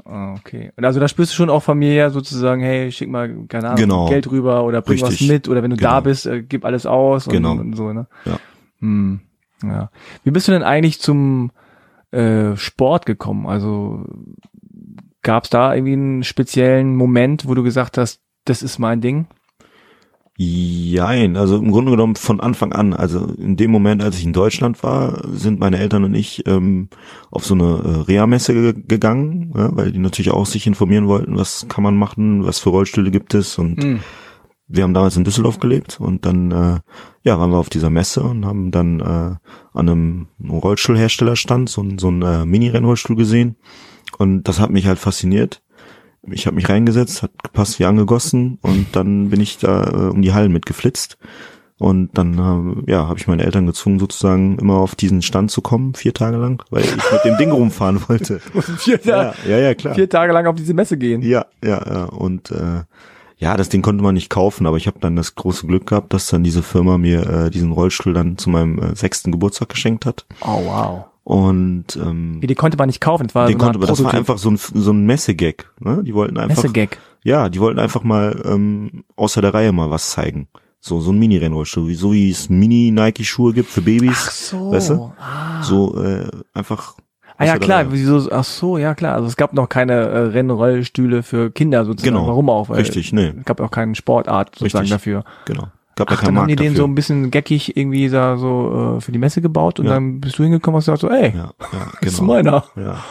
Ah, okay. Und also da spürst du schon auch familiär sozusagen, hey, schick mal, keine Ahnung, genau. Geld rüber oder bring Richtig. was mit oder wenn du genau. da bist, äh, gib alles aus und, genau. und so, ne? Ja. Hm. ja. Wie bist du denn eigentlich zum äh, Sport gekommen? Also gab es da irgendwie einen speziellen Moment, wo du gesagt hast, das ist mein Ding? Jein, also im Grunde genommen von Anfang an. Also in dem Moment, als ich in Deutschland war, sind meine Eltern und ich ähm, auf so eine äh, Reha-Messe ge gegangen, ja, weil die natürlich auch sich informieren wollten, was kann man machen, was für Rollstühle gibt es und mhm. Wir haben damals in Düsseldorf gelebt und dann äh, ja waren wir auf dieser Messe und haben dann äh, an einem Rollstuhlherstellerstand so, so einen äh, Mini-Rennrollstuhl gesehen und das hat mich halt fasziniert ich habe mich reingesetzt, hat gepasst wie angegossen und dann bin ich da äh, um die Hallen mitgeflitzt. Und dann äh, ja, habe ich meine Eltern gezwungen, sozusagen immer auf diesen Stand zu kommen, vier Tage lang, weil ich mit dem Ding rumfahren wollte. vier, ja, ja, ja, klar. Vier Tage lang auf diese Messe gehen. Ja, ja, ja. Und äh, ja, das Ding konnte man nicht kaufen, aber ich habe dann das große Glück gehabt, dass dann diese Firma mir äh, diesen Rollstuhl dann zu meinem äh, sechsten Geburtstag geschenkt hat. Oh wow. Und ähm, die konnte man nicht kaufen. Das war, so konnte, das war einfach so ein, so ein Messegag. Ne? Die wollten einfach. Messegag. Ja, die wollten einfach mal ähm, außer der Reihe mal was zeigen. So so ein Mini-Rennrollstuhl, so wie es Mini-Nike-Schuhe gibt für Babys. Ach so. Weißt du? Ah. So äh, einfach. Ah ja klar, wieso? Ach so, ja klar. Also es gab noch keine äh, Rennrollstühle für Kinder sozusagen. Genau. Warum auch? Weil Richtig, nee. Es gab auch keine Sportart sozusagen Richtig. dafür. Genau. Gab Ach, ja dann haben die den so ein bisschen geckig irgendwie da so äh, für die Messe gebaut und ja. dann bist du hingekommen und hast gesagt so, ey, ja, ja, genau. das ist meiner. Ja.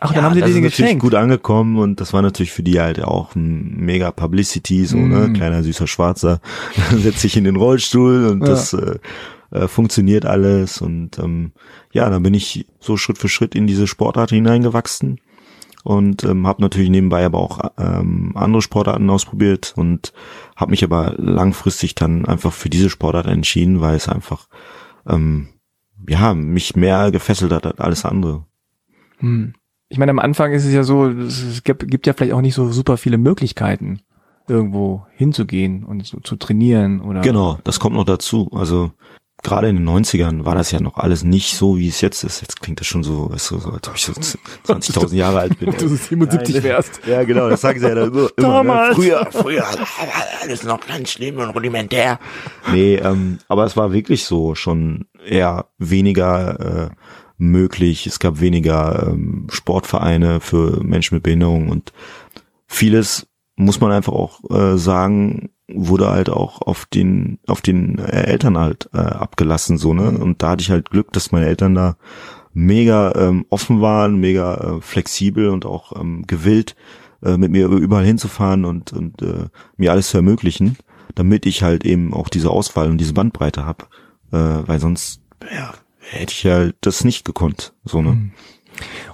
Ach, dann haben sie dir den geschenkt. gut angekommen und das war natürlich für die halt auch ein mega Publicity, so, mm. ne, kleiner süßer Schwarzer, setzt sich in den Rollstuhl und das äh, äh, funktioniert alles und ähm, ja, dann bin ich so Schritt für Schritt in diese Sportart hineingewachsen und ähm, habe natürlich nebenbei aber auch ähm, andere Sportarten ausprobiert und habe mich aber langfristig dann einfach für diese Sportart entschieden, weil es einfach ähm, ja mich mehr gefesselt hat als alles andere. Hm. Ich meine, am Anfang ist es ja so, es gibt, gibt ja vielleicht auch nicht so super viele Möglichkeiten, irgendwo hinzugehen und so zu trainieren oder. Genau, das kommt noch dazu. Also gerade in den 90ern war das ja noch alles nicht so, wie es jetzt ist. Jetzt klingt das schon so, weißt du, so als ob ich so 20.000 Jahre alt bin. du 77 wärst. Ja, genau, das sagen sie ja dann immer. Damals. Ne? Früher, früher, alles noch ganz schlimm und rudimentär. Nee, ähm, aber es war wirklich so schon eher weniger äh, möglich. Es gab weniger ähm, Sportvereine für Menschen mit Behinderung und vieles muss man einfach auch äh, sagen, wurde halt auch auf den auf den äh, Eltern halt äh, abgelassen so ne und da hatte ich halt Glück, dass meine Eltern da mega ähm, offen waren, mega äh, flexibel und auch ähm, gewillt äh, mit mir überall hinzufahren und und äh, mir alles zu ermöglichen, damit ich halt eben auch diese Auswahl und diese Bandbreite hab, äh, weil sonst ja, hätte ich ja das nicht gekonnt so ne. Hm.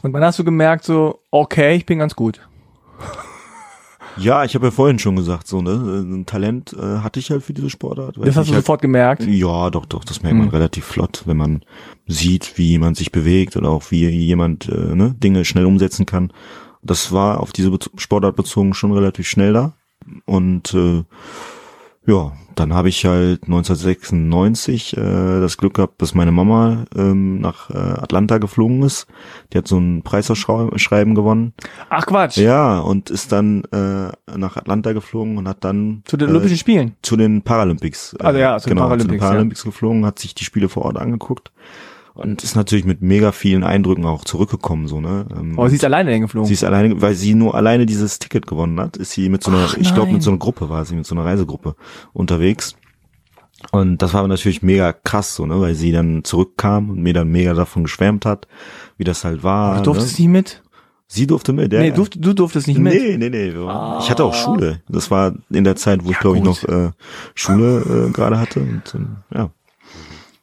Und wann hast du gemerkt so okay, ich bin ganz gut? Ja, ich habe ja vorhin schon gesagt, so ne, ein Talent äh, hatte ich halt für diese Sportart. Das hast du halt, sofort gemerkt? Ja, doch, doch, das merkt man mhm. relativ flott, wenn man sieht, wie jemand sich bewegt oder auch wie jemand äh, ne, Dinge schnell umsetzen kann. Das war auf diese Sportart bezogen schon relativ schnell da. Und äh, ja, dann habe ich halt 1996 äh, das Glück gehabt, dass meine Mama ähm, nach äh, Atlanta geflogen ist. Die hat so ein Preisausschreiben gewonnen. Ach Quatsch. Ja, und ist dann äh, nach Atlanta geflogen und hat dann zu den äh, Olympischen Spielen, zu den Paralympics. Äh, also ja, zu genau, den Paralympics, zu den Paralympics ja. geflogen, hat sich die Spiele vor Ort angeguckt und ist natürlich mit mega vielen Eindrücken auch zurückgekommen so ne. Ähm, Aber sie ist alleine hingeflogen. Sie ist alleine, weil sie nur alleine dieses Ticket gewonnen hat, ist sie mit so einer, Ach, ich glaube mit so einer Gruppe war sie mit so einer Reisegruppe unterwegs. Und das war natürlich mega krass so ne, weil sie dann zurückkam und mir dann mega davon geschwärmt hat, wie das halt war. Du durftest ne? sie mit? Sie durfte mit, ja. Nee, du, du durftest nicht mit. Nee, nee, nee. Ah. Ich hatte auch Schule. Das war in der Zeit, wo ja, ich glaube ich noch äh, Schule äh, gerade hatte und äh, ja.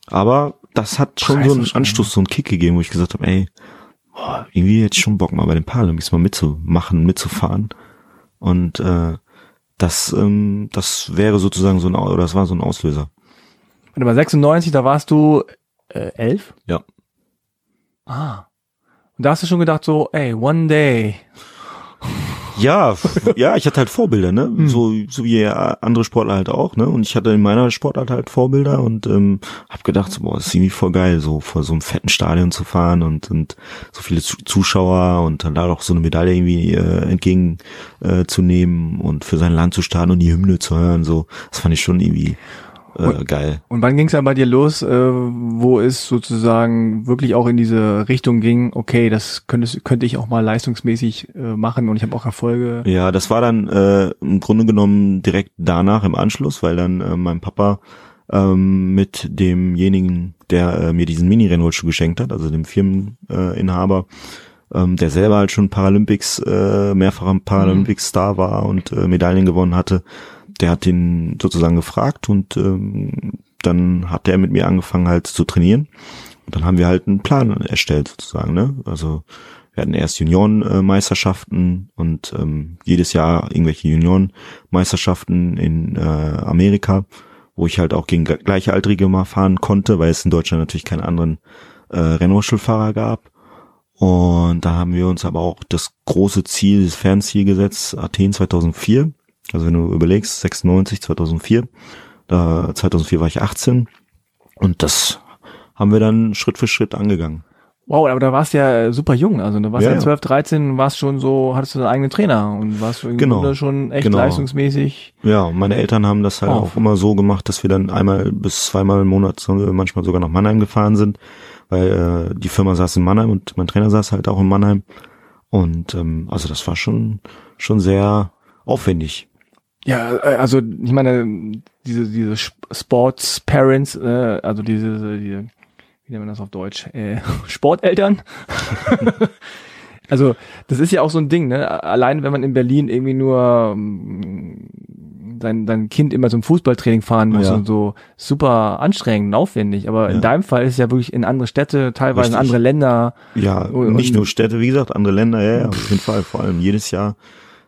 Aber das hat schon so einen Anstoß, so einen Kick gegeben, wo ich gesagt habe, ey, boah, irgendwie jetzt schon Bock mal bei den Paralympics mal mitzumachen, mitzufahren. Und äh, das, ähm, das wäre sozusagen so ein, oder das war so ein Auslöser. Warte mal, 96, da warst du äh, elf? Ja. Ah. Und da hast du schon gedacht so, ey, one day ja, ja, ich hatte halt Vorbilder, ne? Hm. So, so wie andere Sportler halt auch, ne? Und ich hatte in meiner Sportart halt Vorbilder und ähm, hab gedacht, so, boah, ist irgendwie voll geil, so vor so einem fetten Stadion zu fahren und, und so viele Zuschauer und dann da auch so eine Medaille irgendwie äh, entgegen äh, zu nehmen und für sein Land zu starten und die Hymne zu hören, so, das fand ich schon irgendwie äh, Und- geil. Und wann ging es dann bei dir los, äh, wo es sozusagen wirklich auch in diese Richtung ging, okay, das könnte, könnte ich auch mal leistungsmäßig äh, machen und ich habe auch Erfolge. Ja, das war dann äh, im Grunde genommen direkt danach im Anschluss, weil dann äh, mein Papa ähm, mit demjenigen, der äh, mir diesen Mini-Rennrollschuh geschenkt hat, also dem Firmeninhaber, äh, ähm, der selber halt schon Paralympics, äh, mehrfacher Paralympics-Star war und äh, Medaillen gewonnen hatte, der hat ihn sozusagen gefragt und ähm, dann hat er mit mir angefangen halt zu trainieren. Und dann haben wir halt einen Plan erstellt sozusagen, ne? Also wir hatten erst Juniorenmeisterschaften und ähm, jedes Jahr irgendwelche Juniorenmeisterschaften in äh, Amerika, wo ich halt auch gegen Ge- Gleichaltrige mal fahren konnte, weil es in Deutschland natürlich keinen anderen äh, Rennrollstuhlfahrer gab. Und da haben wir uns aber auch das große Ziel, das Fernziel gesetzt, Athen 2004. Also wenn du überlegst, 96, 2004. Da, 2004 war ich 18. Und das haben wir dann Schritt für Schritt angegangen. Wow, aber da warst du ja äh, super jung, also du warst Ja, ja, ja. 12, 13, warst schon so, hattest du deinen eigenen Trainer und warst Genau. Schon echt Genau. leistungsmäßig. Ja, und meine Eltern haben das halt Oh. auch immer so gemacht, dass wir dann einmal bis zweimal im Monat, so, manchmal sogar nach Mannheim gefahren sind, weil äh, die Firma saß in Mannheim und mein Trainer saß halt auch in Mannheim. Und ähm, also das war schon schon sehr aufwendig. Ja, äh, also ich meine, diese, diese Sp- Sports Parents, äh, also diese, diese, wie nennt man das auf Deutsch? Äh, Sporteltern. also das ist ja auch so ein Ding, ne? Allein wenn man in Berlin irgendwie nur ähm, sein, sein Kind immer zum Fußballtraining fahren muss Ja. und so super anstrengend und aufwendig. Aber Ja. in deinem Fall ist es ja wirklich in andere Städte, teilweise in Richtig. andere Länder. Ja, Und- nicht nur Städte, wie gesagt, andere Länder, ja, ja, auf jeden Fall, vor allem jedes Jahr.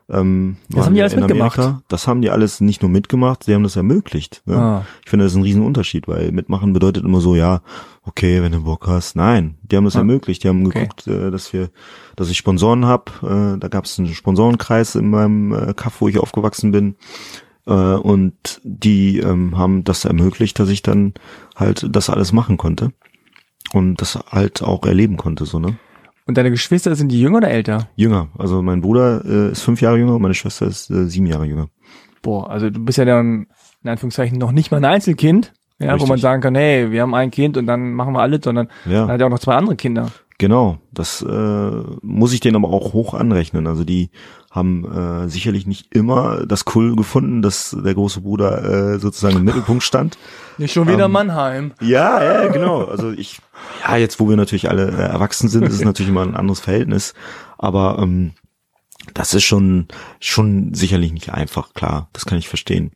Ähm, Das haben die alles mitgemacht? Amerika. Das haben die alles nicht nur mitgemacht, sie haben das ermöglicht. Ne? Ah. Ich finde, das ist ein Riesenunterschied, weil mitmachen bedeutet immer so, ja, okay, wenn du Bock hast. Nein, die haben das Ah. ermöglicht. Die haben Okay. geguckt, äh, dass wir, dass ich Sponsoren hab. Äh, da gab es einen Sponsorenkreis in meinem äh, Kaff, wo ich aufgewachsen bin. Äh, und die ähm, haben das ermöglicht, dass ich dann halt das alles machen konnte. Und das halt auch erleben konnte, so, ne? Und deine Geschwister sind die jünger oder älter? Jünger. Also mein Bruder äh, ist fünf Jahre jünger und meine Schwester ist äh, sieben Jahre jünger. Boah, also du bist ja dann in Anführungszeichen noch nicht mal ein Einzelkind, ja, wo man sagen kann, hey, wir haben ein Kind und dann machen wir alles, sondern Ja. man hat ja auch noch zwei andere Kinder. Genau, das äh, muss ich denen aber auch hoch anrechnen. Also die haben äh, sicherlich nicht immer das cool gefunden, dass der große Bruder äh, sozusagen im Mittelpunkt stand. Nicht schon wieder Ähm, Mannheim. Ja, ja, genau. Also ich, ja, jetzt wo wir natürlich alle äh, erwachsen sind, ist es natürlich immer ein anderes Verhältnis. Aber ähm, das ist schon schon sicherlich nicht einfach, klar. Das kann ich verstehen.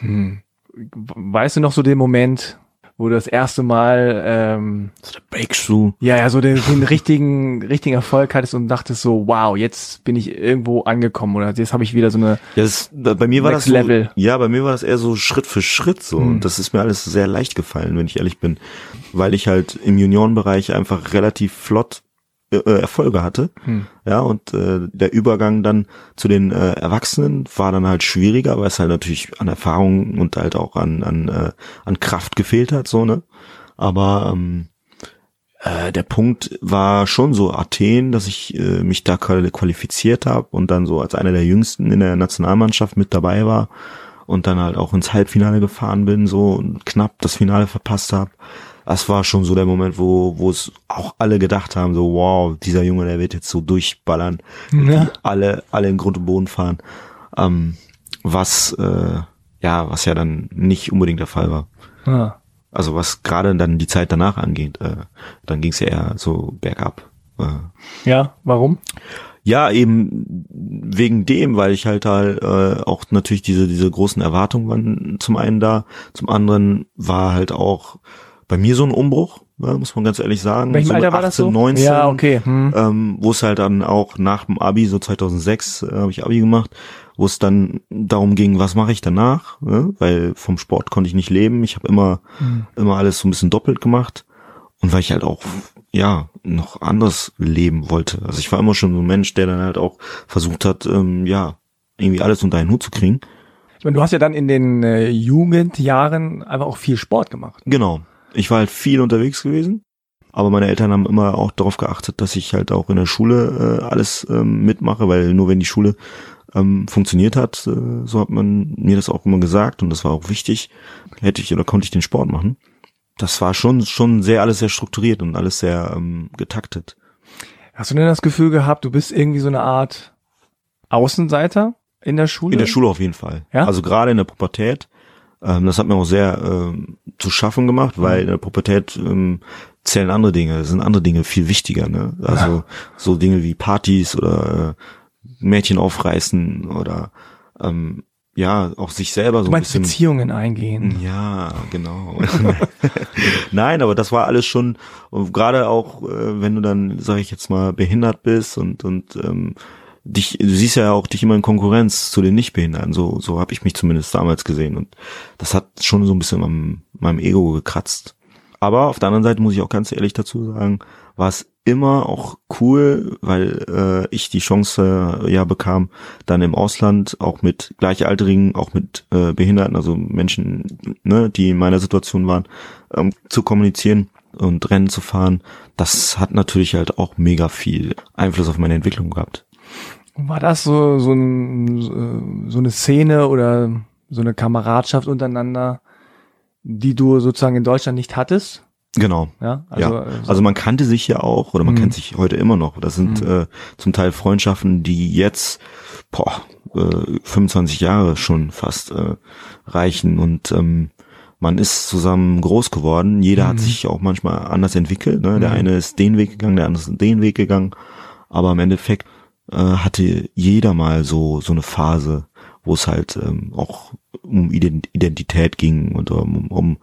Hm. Weißt du noch so den Moment, wo du das erste Mal ähm, So der Breakthrough. ja, ja, so den, den richtigen, richtigen Erfolg hattest und dachtest so, wow, jetzt bin ich irgendwo angekommen oder jetzt habe ich wieder so eine Ja, das, da, bei mir war das so, Level. ja, bei mir war das eher so Schritt für Schritt so Hm. und das ist mir alles sehr leicht gefallen, wenn ich ehrlich bin, weil ich halt im Juniorenbereich einfach relativ flott äh, Erfolge hatte, Hm. ja und äh, der Übergang dann zu den äh, Erwachsenen war dann halt schwieriger, weil es halt natürlich an Erfahrung und halt auch an an äh, an Kraft gefehlt hat so ne, aber ähm, äh, der Punkt war schon so Athen, dass ich äh, mich da qual- qualifiziert habe und dann so als einer der jüngsten in der Nationalmannschaft mit dabei war und dann halt auch ins Halbfinale gefahren bin, so und knapp das Finale verpasst habe. Das war schon so der Moment, wo wo es auch alle gedacht haben, so wow, dieser Junge, der wird jetzt so durchballern, Ja. alle alle in Grund und Boden fahren. Ähm, was äh, ja, was ja dann nicht unbedingt der Fall war. Ah. Also was gerade dann die Zeit danach angeht, äh, dann ging es ja eher so bergab. Äh, Ja, warum? ja, eben wegen dem, weil ich halt halt äh, auch natürlich diese diese großen Erwartungen waren zum einen da, zum anderen war halt auch bei mir so ein Umbruch, ja, muss man ganz ehrlich sagen. Welchem so Alter war das so? 19, Ja, okay. Hm. ähm, wo es halt dann auch nach dem Abi, so 2006 äh, habe ich Abi gemacht, wo es dann darum ging, was mache ich danach, ne? weil vom Sport konnte ich nicht leben. Ich habe immer Hm. immer alles so ein bisschen doppelt gemacht und weil ich halt auch ja noch anderes leben wollte. Also ich war immer schon so ein Mensch, der dann halt auch versucht hat, ähm, ja irgendwie alles unter einen Hut zu kriegen. Ich meine, du hast ja dann in den äh, Jugendjahren einfach auch viel Sport gemacht. Genau. Ich war halt viel unterwegs gewesen, aber meine Eltern haben immer auch darauf geachtet, dass ich halt auch in der Schule äh, alles ähm, mitmache, weil nur wenn die Schule ähm, funktioniert hat. Äh, so hat man mir das auch immer gesagt und das war auch wichtig. Hätte ich oder konnte ich den Sport machen. Das war schon schon sehr alles sehr strukturiert und alles sehr ähm, getaktet. Hast du denn das Gefühl gehabt, du bist irgendwie so eine Art Außenseiter in der Schule? In der Schule auf jeden Fall. Ja? Also gerade in der Pubertät. Ähm, das hat mir auch sehr ähm, zu schaffen gemacht, weil in der Pubertät ähm, zählen andere Dinge, sind andere Dinge viel wichtiger. Ne? Also Ja. so Dinge wie Partys oder äh, Mädchen aufreißen oder ähm, ja auch sich selber so du ein meinst bisschen. Beziehungen eingehen. Ja, genau. Nein, aber das war alles schon, und gerade auch, äh, wenn du dann, sag ich jetzt mal, behindert bist und und ähm, dich, du siehst ja auch dich immer in Konkurrenz zu den Nichtbehinderten. So so habe ich mich zumindest damals gesehen und das hat schon so ein bisschen am meinem Ego gekratzt. Aber auf der anderen Seite muss ich auch ganz ehrlich dazu sagen, war es immer auch cool, weil äh, ich die Chance äh, ja bekam, dann im Ausland auch mit Gleichaltrigen, auch mit äh, Behinderten, also Menschen, ne, die in meiner Situation waren, ähm, zu kommunizieren und Rennen zu fahren. Das hat natürlich halt auch mega viel Einfluss auf meine Entwicklung gehabt. War das so, so, ein, so- so eine Szene oder so eine Kameradschaft untereinander, die du sozusagen in Deutschland nicht hattest? Genau. Ja, ja, äh, so- also man kannte sich ja auch oder man Mhm. kennt sich heute immer noch. Das sind Mhm. äh, zum Teil Freundschaften, die jetzt boah, äh, 25 Jahre schon fast äh, reichen und ähm, man ist zusammen groß geworden. Jeder Mhm. hat sich auch manchmal anders entwickelt. Ne? Der Mhm. eine ist den Weg gegangen, der andere ist den Weg gegangen. Aber im Endeffekt äh, hatte jeder mal so so eine Phase, wo es halt ähm, auch um Ident- Identität ging und um, um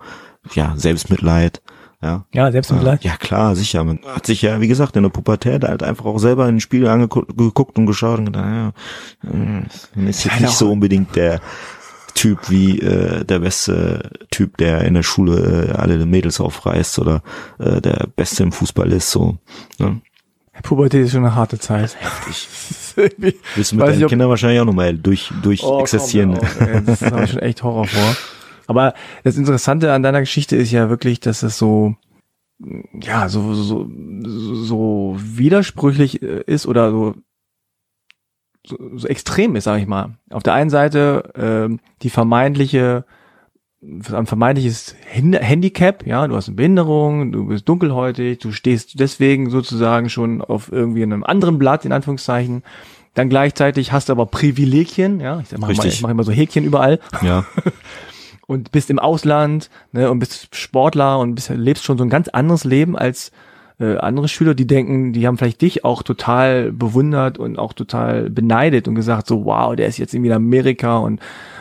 ja Selbstmitleid. Ja, ja, Selbstmitleid. ja, klar, sicher. Man hat sich ja, wie gesagt, in der Pubertät halt einfach auch selber in den Spiegel angeguckt und geschaut und gedacht, ja, äh, man ist jetzt nicht so unbedingt der Typ wie äh, der beste Typ, der in der Schule äh, alle Mädels aufreißt oder äh, der Beste im Fußball ist. So, ne? Pubertät ist schon eine harte Zeit. Heftig. Irgendwie- Willst du mit Weiß deinen ich, Kindern wahrscheinlich auch nochmal durch, durch Oh, existieren. komm, ey, Das habe ich schon echt Horror vor. Aber das Interessante an deiner Geschichte ist ja wirklich, dass es so, ja, so, so, so widersprüchlich äh, ist oder so, so, so extrem ist, sage ich mal. Auf der einen Seite ähm, die vermeintliche, ein vermeintliches Handicap, ja, du hast eine Behinderung, du bist dunkelhäutig, du stehst deswegen sozusagen schon auf irgendwie einem anderen Blatt, in Anführungszeichen. Dann gleichzeitig hast du aber Privilegien, ja, ich mache ich mach immer so Häkchen überall. Ja, und bist im Ausland ne, und bist Sportler und bist, lebst schon so ein ganz anderes Leben als äh, andere Schüler, die denken, die haben vielleicht dich auch total bewundert und auch total beneidet und gesagt so, wow, der ist jetzt irgendwie in Amerika und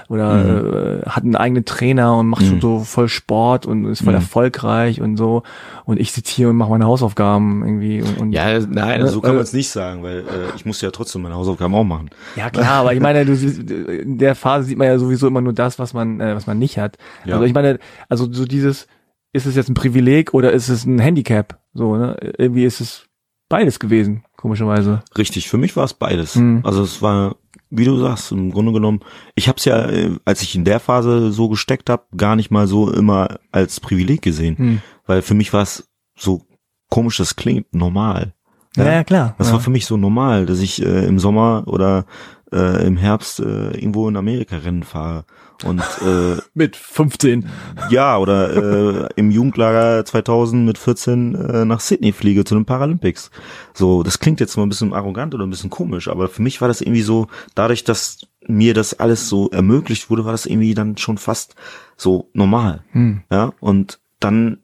oder äh, hat einen eigenen Trainer und macht schon Mhm. so voll Sport und ist voll Mhm. erfolgreich und so und ich sitze hier und mache meine Hausaufgaben irgendwie und, und ja, nein, Ne, so kann äh, man es nicht sagen, weil äh, ich muss ja trotzdem meine Hausaufgaben auch machen. Ja klar, aber ich meine, du, siehst, in der Phase sieht man ja sowieso immer nur das, was man, äh, was man nicht hat. Ja. Also ich meine, also so dieses, ist es jetzt ein Privileg oder ist es ein Handicap? So, ne? Irgendwie ist es beides gewesen, komischerweise. Richtig, für mich war es beides. Mhm. Also es war, wie du sagst, im Grunde genommen, ich habe es ja, äh, als ich in der Phase so gesteckt habe, gar nicht mal so immer als Privileg gesehen, Hm. weil für mich war es so komisch, das klingt normal. Ja, ja klar. Das ja. war für mich so normal, dass ich äh, im Sommer oder äh, im Herbst äh, irgendwo in Amerika Rennen fahre und äh, Mit 15. ja oder äh, im Jugendlager 2000 mit 14 äh, nach Sydney fliege zu den Paralympics. So, das klingt jetzt mal ein bisschen arrogant oder ein bisschen komisch, aber für mich war das irgendwie so, dadurch, dass mir das alles so ermöglicht wurde, war das irgendwie dann schon fast so normal. Hm. Ja, und dann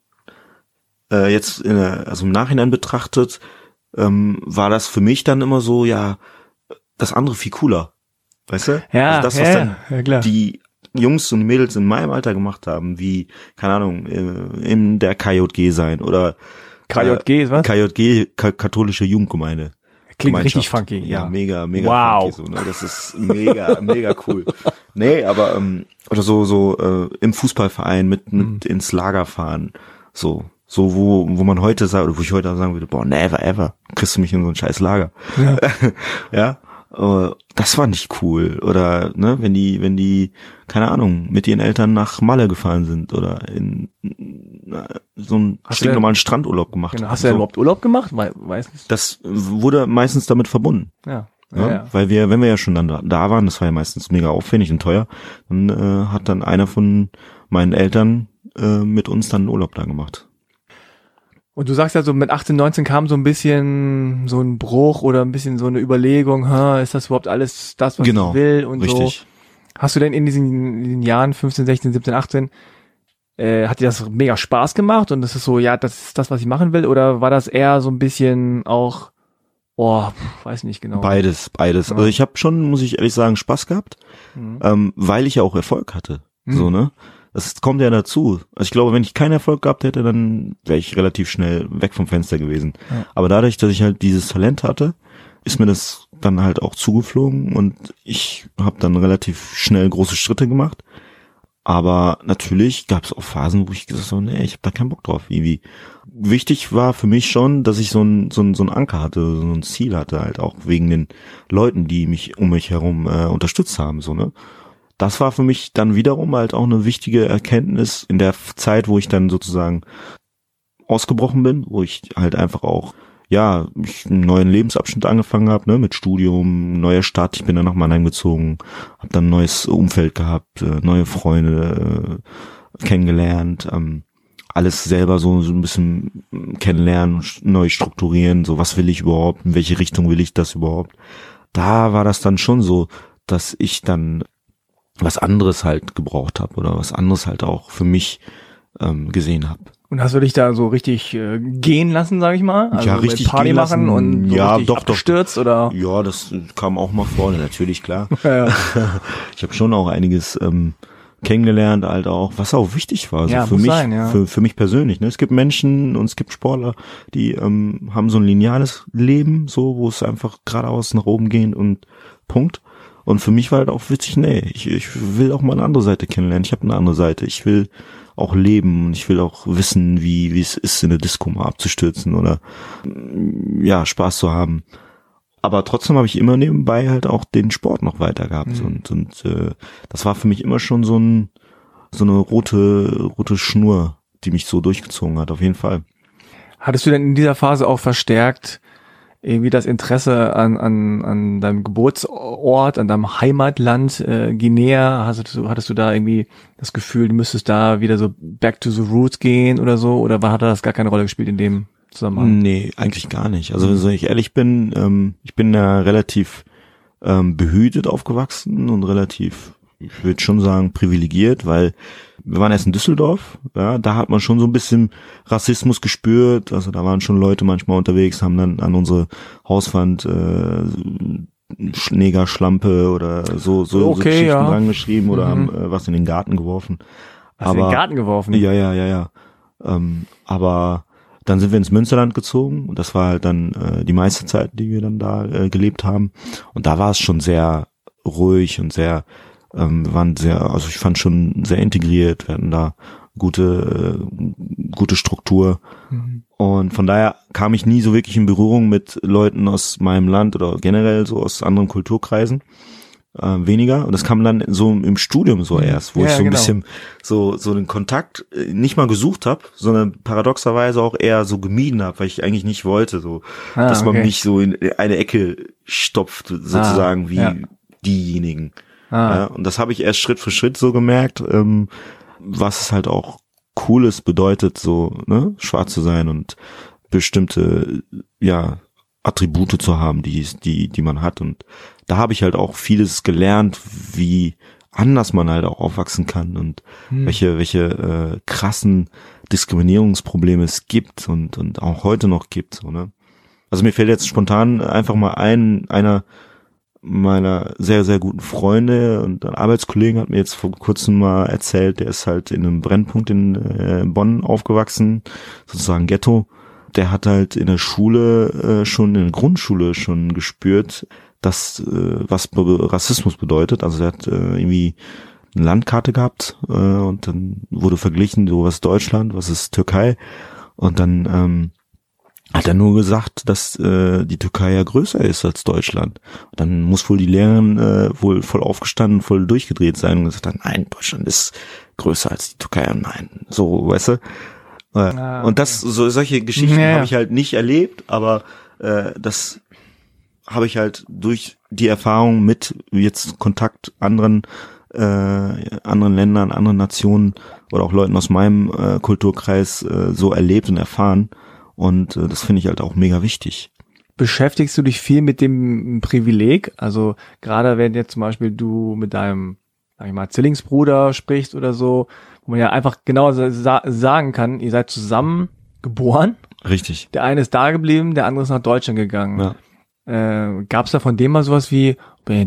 äh, jetzt in der, also im Nachhinein betrachtet, ähm, war das für mich dann immer so, ja, das andere viel cooler. Weißt du? Ja, also das, was ja, dann ja, klar. die Jungs und Mädels in meinem Alter gemacht haben, wie, keine Ahnung, äh, in der KJG sein oder KJG ist was? KJG, Ka katholische Jugendgemeinde. Klingt richtig funky. Ja, Ja. mega, mega Wow. funky. So, ne? Das ist mega, mega cool. Nee, aber ähm, oder so so äh, im Fußballverein mit mit Mhm. ins Lager fahren, so so wo wo man heute sagt oder wo ich heute sagen würde, boah, never ever, kriegst du mich in so ein scheiß Lager. Ja. ja, äh, das war nicht cool oder ne, wenn die wenn die keine Ahnung mit ihren Eltern nach Malle gefahren sind oder in na, so einen stinknormalen Strandurlaub gemacht Genau. haben, Hast du denn so. überhaupt Urlaub gemacht? Wei- Weiß nicht. Das wurde meistens damit verbunden. Ja. Ja, ja. Weil wir, wenn wir ja schon dann da, da waren, das war ja meistens mega aufwendig und teuer, dann äh, hat dann einer von meinen Eltern äh, mit uns dann Urlaub da gemacht. Und du sagst ja so, mit 18, 19 kam so ein bisschen so ein Bruch oder ein bisschen so eine Überlegung, ist das überhaupt alles das, was genau, ich will und richtig. so. Hast du denn in diesen, in diesen Jahren 15, 16, 17, 18 äh, hat dir das mega Spaß gemacht und das ist so, ja, das ist das, was ich machen will? Oder war das eher so ein bisschen auch, oh, weiß nicht genau. Beides, beides. Ja. Also ich habe schon, muss ich ehrlich sagen, Spaß gehabt, mhm. ähm, weil ich ja auch Erfolg hatte. Mhm. So, ne? Das kommt ja dazu. Also ich glaube, wenn ich keinen Erfolg gehabt hätte, dann wäre ich relativ schnell weg vom Fenster gewesen. Ja. Aber dadurch, dass ich halt dieses Talent hatte, ist mir das dann halt auch zugeflogen und ich habe dann relativ schnell große Schritte gemacht aber natürlich gab es auch Phasen, wo ich gesagt habe, nee, ich habe da keinen Bock drauf. Irgendwie. Wichtig war für mich schon, dass ich so ein, so ein, so ein Anker hatte, so ein Ziel hatte, halt auch wegen den Leuten, die mich um mich herum äh, unterstützt haben. so ne. Das war für mich dann wiederum halt auch eine wichtige Erkenntnis in der Zeit, wo ich dann sozusagen ausgebrochen bin, wo ich halt einfach auch ja, ich einen neuen Lebensabschnitt angefangen habe, ne, mit Studium, neuer Stadt, ich bin dann nach Mannheim gezogen, habe dann ein neues Umfeld gehabt, äh, neue Freunde äh, kennengelernt, ähm, alles selber so, so ein bisschen kennenlernen, neu strukturieren, so was will ich überhaupt, in welche Richtung will ich das überhaupt. Da war das dann schon so, dass ich dann was anderes halt gebraucht habe oder was anderes halt auch für mich ähm, gesehen habe. Und hast du dich da so richtig äh, gehen lassen, sag ich mal? Also ja, richtig Party machen und so ja, doch, abgestürzt doch. oder? Ja, das kam auch mal vor, natürlich klar. ja, ja. Ich habe schon auch einiges ähm, kennengelernt, halt auch, was auch wichtig war, so ja, für mich, sein, ja. für, für mich persönlich. Ne? Es gibt Menschen und es gibt Sportler, die ähm, haben so ein lineales Leben, so wo es einfach geradeaus nach oben geht und Punkt. Und für mich war halt auch witzig, nee, ich, ich will auch mal eine andere Seite kennenlernen. Ich habe eine andere Seite. Ich will auch leben und ich will auch wissen, wie, wie es ist, in der Disco mal abzustürzen oder ja, Spaß zu haben. Aber trotzdem habe ich immer nebenbei halt auch den Sport noch weiter gehabt. Mhm. Und, und äh, das war für mich immer schon so ein so eine rote, rote Schnur, die mich so durchgezogen hat, auf jeden Fall. Hattest du denn in dieser Phase auch verstärkt irgendwie das Interesse an, an, an deinem Geburtsort, an deinem Heimatland äh, Guinea? Hattest du, hattest du da irgendwie das Gefühl, du müsstest da wieder so back to the roots gehen oder so? Oder war, hat das gar keine Rolle gespielt in dem Zusammenhang? Nee, eigentlich gar nicht. Also wenn ich ehrlich bin, ähm, ich bin da relativ ähm, behütet aufgewachsen und relativ ich würde schon sagen, privilegiert, weil wir waren erst in Düsseldorf, ja, da hat man schon so ein bisschen Rassismus gespürt, also da waren schon Leute manchmal unterwegs, haben dann an unsere Hauswand äh, Schlägerschlampe oder so so, okay, so Geschichten ja. dran geschrieben oder mhm. haben äh, was in den Garten geworfen. Was aber, in den Garten geworfen? Ja, ja, ja, ja. Ähm, aber dann sind wir ins Münsterland gezogen und das war halt dann äh, die meiste Zeit, die wir dann da äh, gelebt haben. Und da war es schon sehr ruhig und sehr ähm, wir waren sehr, also ich fand schon sehr integriert, wir hatten da gute, äh, gute Struktur. Mhm. Und von daher kam ich nie so wirklich in Berührung mit Leuten aus meinem Land oder generell so aus anderen Kulturkreisen. Äh, weniger. Und das kam dann so im Studium so mhm. erst, wo ja, ich so ein genau. bisschen so, so den Kontakt äh, nicht mal gesucht habe, sondern paradoxerweise auch eher so gemieden habe, weil ich eigentlich nicht wollte, so, ah, dass man okay. mich so in eine Ecke stopft, sozusagen, ah, wie ja. diejenigen. Ah. Ja, und das habe ich erst Schritt für Schritt so gemerkt, ähm, was es halt auch Cooles bedeutet, so ne, schwarz zu sein und bestimmte ja Attribute zu haben, die die die man hat und da habe ich halt auch vieles gelernt, wie anders man halt auch aufwachsen kann und hm. welche welche äh, krassen Diskriminierungsprobleme es gibt und und auch heute noch gibt so ne. Also mir fällt jetzt spontan einfach mal ein einer meiner sehr, sehr guten Freunde und Arbeitskollegen hat mir jetzt vor kurzem mal erzählt, der ist halt in einem Brennpunkt in äh, Bonn aufgewachsen, sozusagen Ghetto. Der hat halt in der Schule äh, schon, in der Grundschule schon gespürt, dass äh, was Rassismus bedeutet. Also er hat äh, irgendwie eine Landkarte gehabt äh, und dann wurde verglichen, so was ist Deutschland, was ist Türkei. Und dann ähm, hat er nur gesagt, dass äh, die Türkei ja größer ist als Deutschland. Und dann muss wohl die Lehrerin äh, wohl voll aufgestanden, voll durchgedreht sein und gesagt haben, nein, Deutschland ist größer als die Türkei. Nein, so, weißt du? Äh, ah, okay. Und das, so solche Geschichten ja. habe ich halt nicht erlebt, aber äh, das habe ich halt durch die Erfahrung mit jetzt Kontakt anderen äh, anderen Ländern, anderen Nationen oder auch Leuten aus meinem äh, Kulturkreis äh, so erlebt und erfahren. Und äh, das finde ich halt auch mega wichtig. Beschäftigst du dich viel mit dem Privileg? Also gerade wenn jetzt zum Beispiel du mit deinem, sag ich mal, Zwillingsbruder sprichst oder so, wo man ja einfach genau sa sagen kann, ihr seid zusammen geboren. Richtig. Der eine ist da geblieben, der andere ist nach Deutschland gegangen. Ja. Äh, Gab es da von dem mal sowas wie, "Hey,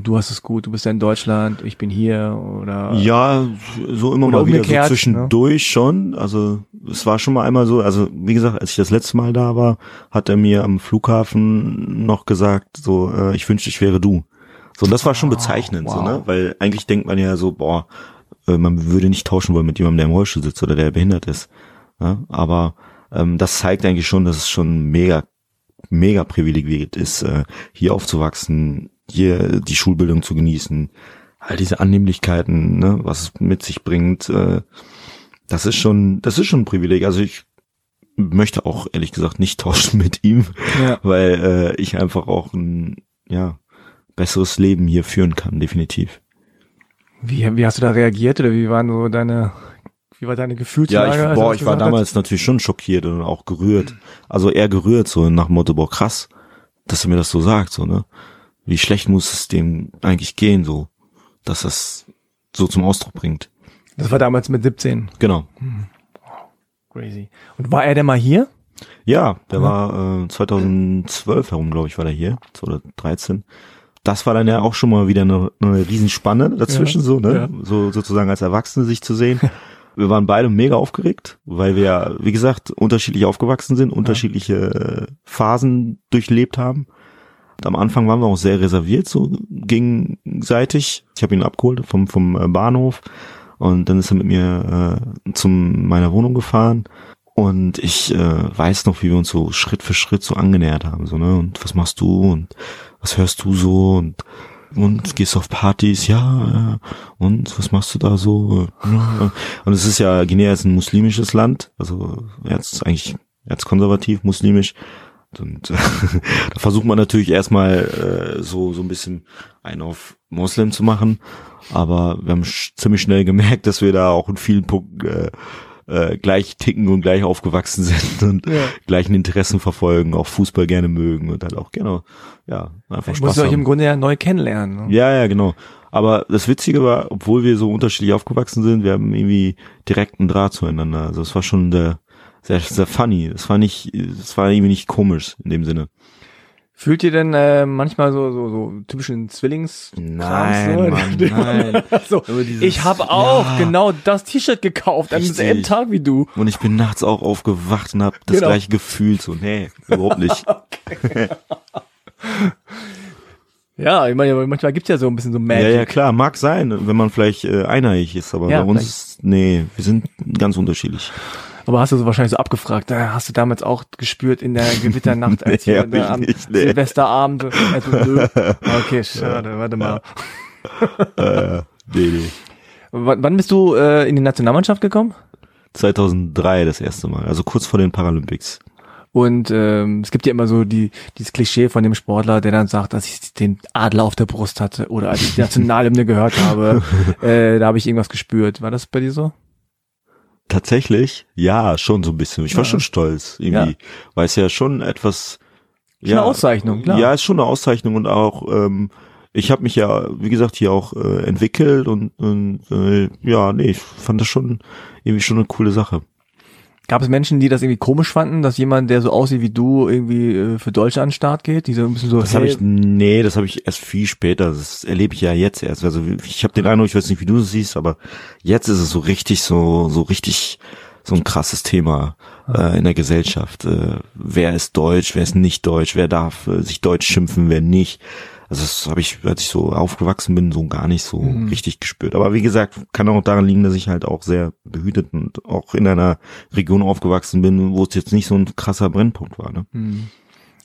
du hast es gut, du bist ja in Deutschland, ich bin hier oder Ja, so immer mal wieder so umgekehrt, ne? zwischendurch schon. Also es war schon mal einmal so, also wie gesagt, als ich das letzte Mal da war, hat er mir am Flughafen noch gesagt, so, äh, ich wünschte, ich wäre du. So, und das war schon Wow, bezeichnend, so, wow. ne? Weil eigentlich denkt man ja so, boah, äh, man würde nicht tauschen wollen mit jemandem, der im Rollstuhl sitzt oder der behindert ist. Ja? Aber ähm, das zeigt eigentlich schon, dass es schon mega, mega privilegiert ist, äh, hier aufzuwachsen, hier die Schulbildung zu genießen, all diese Annehmlichkeiten, ne, was es mit sich bringt, äh, das ist schon, das ist schon ein Privileg. Also ich möchte auch ehrlich gesagt nicht tauschen mit ihm, Ja. weil äh, ich einfach auch ein ja besseres Leben hier führen kann, definitiv. Wie, wie hast du da reagiert oder wie waren so deine, wie war deine Ja, Gefühlslage? als ich, boah, ich war gesagt hat? damals natürlich schon schockiert und auch gerührt. Also eher gerührt, so nach dem Motto, boah, krass, dass er mir das so sagt, so, ne? Wie schlecht muss es dem eigentlich gehen, so, dass das so zum Ausdruck bringt. Das war damals mit 17. Genau. Crazy. Und war er denn mal hier? Ja, der war äh, 2012 herum, glaube ich, war der hier, 2013. Das war dann ja auch schon mal wieder eine, eine Riesenspanne dazwischen, Ja, so, ne? ja. So sozusagen als Erwachsene sich zu sehen. Wir waren beide mega aufgeregt, weil wir, wie gesagt, unterschiedlich aufgewachsen sind, unterschiedliche äh, Phasen durchlebt haben. Und am Anfang waren wir auch sehr reserviert, so gegenseitig. Ich habe ihn abgeholt vom, vom äh, Bahnhof und dann ist er mit mir äh, zum meiner Wohnung gefahren. Und ich äh, weiß noch, wie wir uns so Schritt für Schritt so angenähert haben. So, ne? Und was machst du und was hörst du so und und gehst auf Partys, ja, ja. Und was machst du da so? Und es ist ja, Guinea ist ein muslimisches Land, also jetzt eigentlich jetzt konservativ, muslimisch. Und äh, da versucht man natürlich erstmal äh, so so ein bisschen einen auf Moslem zu machen, aber wir haben sch ziemlich schnell gemerkt, dass wir da auch in vielen Punkten äh, äh, gleich ticken und gleich aufgewachsen sind und Ja. gleichen Interessen verfolgen, auch Fußball gerne mögen und halt auch gerne, ja, einfach Ich Spaß euch haben. im Grunde ja neu kennenlernen. Ne? Ja, ja, genau. Aber das Witzige war, obwohl wir so unterschiedlich aufgewachsen sind, wir haben irgendwie direkten Draht zueinander. Also es war schon der, sehr, sehr funny. Es war nicht, es war irgendwie nicht komisch in dem Sinne. Fühlt ihr denn äh, manchmal so, so, so typischen Zwillings? Nein, so? Mann, nein. so, dieses- ich habe auch Ja. genau das T-Shirt gekauft am Richtig. selben Tag wie du. Und ich bin nachts auch aufgewacht und hab das Genau. gleiche Gefühl. So, nee, überhaupt nicht. Ja, ich meine, manchmal gibt's ja so ein bisschen so Magic. ja, ja, klar, mag sein, wenn man vielleicht äh, einheitlich ist, aber Ja, bei uns, nee, wir sind ganz unterschiedlich. Aber hast du so wahrscheinlich so abgefragt, äh, hast du damals auch gespürt in der Gewitternacht, als Nee, wir da am nicht, nee. Silvesterabend, also nö. Okay, schade, warte mal. Äh, nee, nee. W wann bist du äh, in die Nationalmannschaft gekommen? 2003 das erste Mal, also kurz vor den Paralympics. Und ähm, es gibt ja immer so die dieses Klischee von dem Sportler, der dann sagt, dass ich den Adler auf der Brust hatte oder als ich die Nationalhymne gehört habe, äh, da habe ich irgendwas gespürt. War das bei dir so? Tatsächlich, ja, schon so ein bisschen. Ich war Ja. schon stolz, irgendwie, weil es ja schon etwas, ja, eine Auszeichnung, klar. ja, ist schon eine Auszeichnung und auch, ähm, ich habe mich ja, wie gesagt, hier auch äh, entwickelt und, und äh, ja, nee, ich fand das schon irgendwie schon eine coole Sache. Gab es Menschen, die das irgendwie komisch fanden, dass jemand, der so aussieht wie du, irgendwie äh, für Deutschland an den Start geht? Die so ein bisschen so, Das habe hey, ich, nee, das habe ich erst viel später. Das erlebe ich ja jetzt erst. Also ich habe den Eindruck, ich weiß nicht, wie du das siehst, aber jetzt ist es so richtig, so so richtig so ein krasses Thema äh, in der Gesellschaft. Äh, wer ist deutsch, wer ist nicht deutsch, wer darf äh, sich deutsch schimpfen, wer nicht. Also das habe ich, als ich so aufgewachsen bin, so gar nicht so Mhm. richtig gespürt. Aber wie gesagt, kann auch daran liegen, dass ich halt auch sehr behütet und auch in einer Region aufgewachsen bin, wo es jetzt nicht so ein krasser Brennpunkt war. Ne? Hm.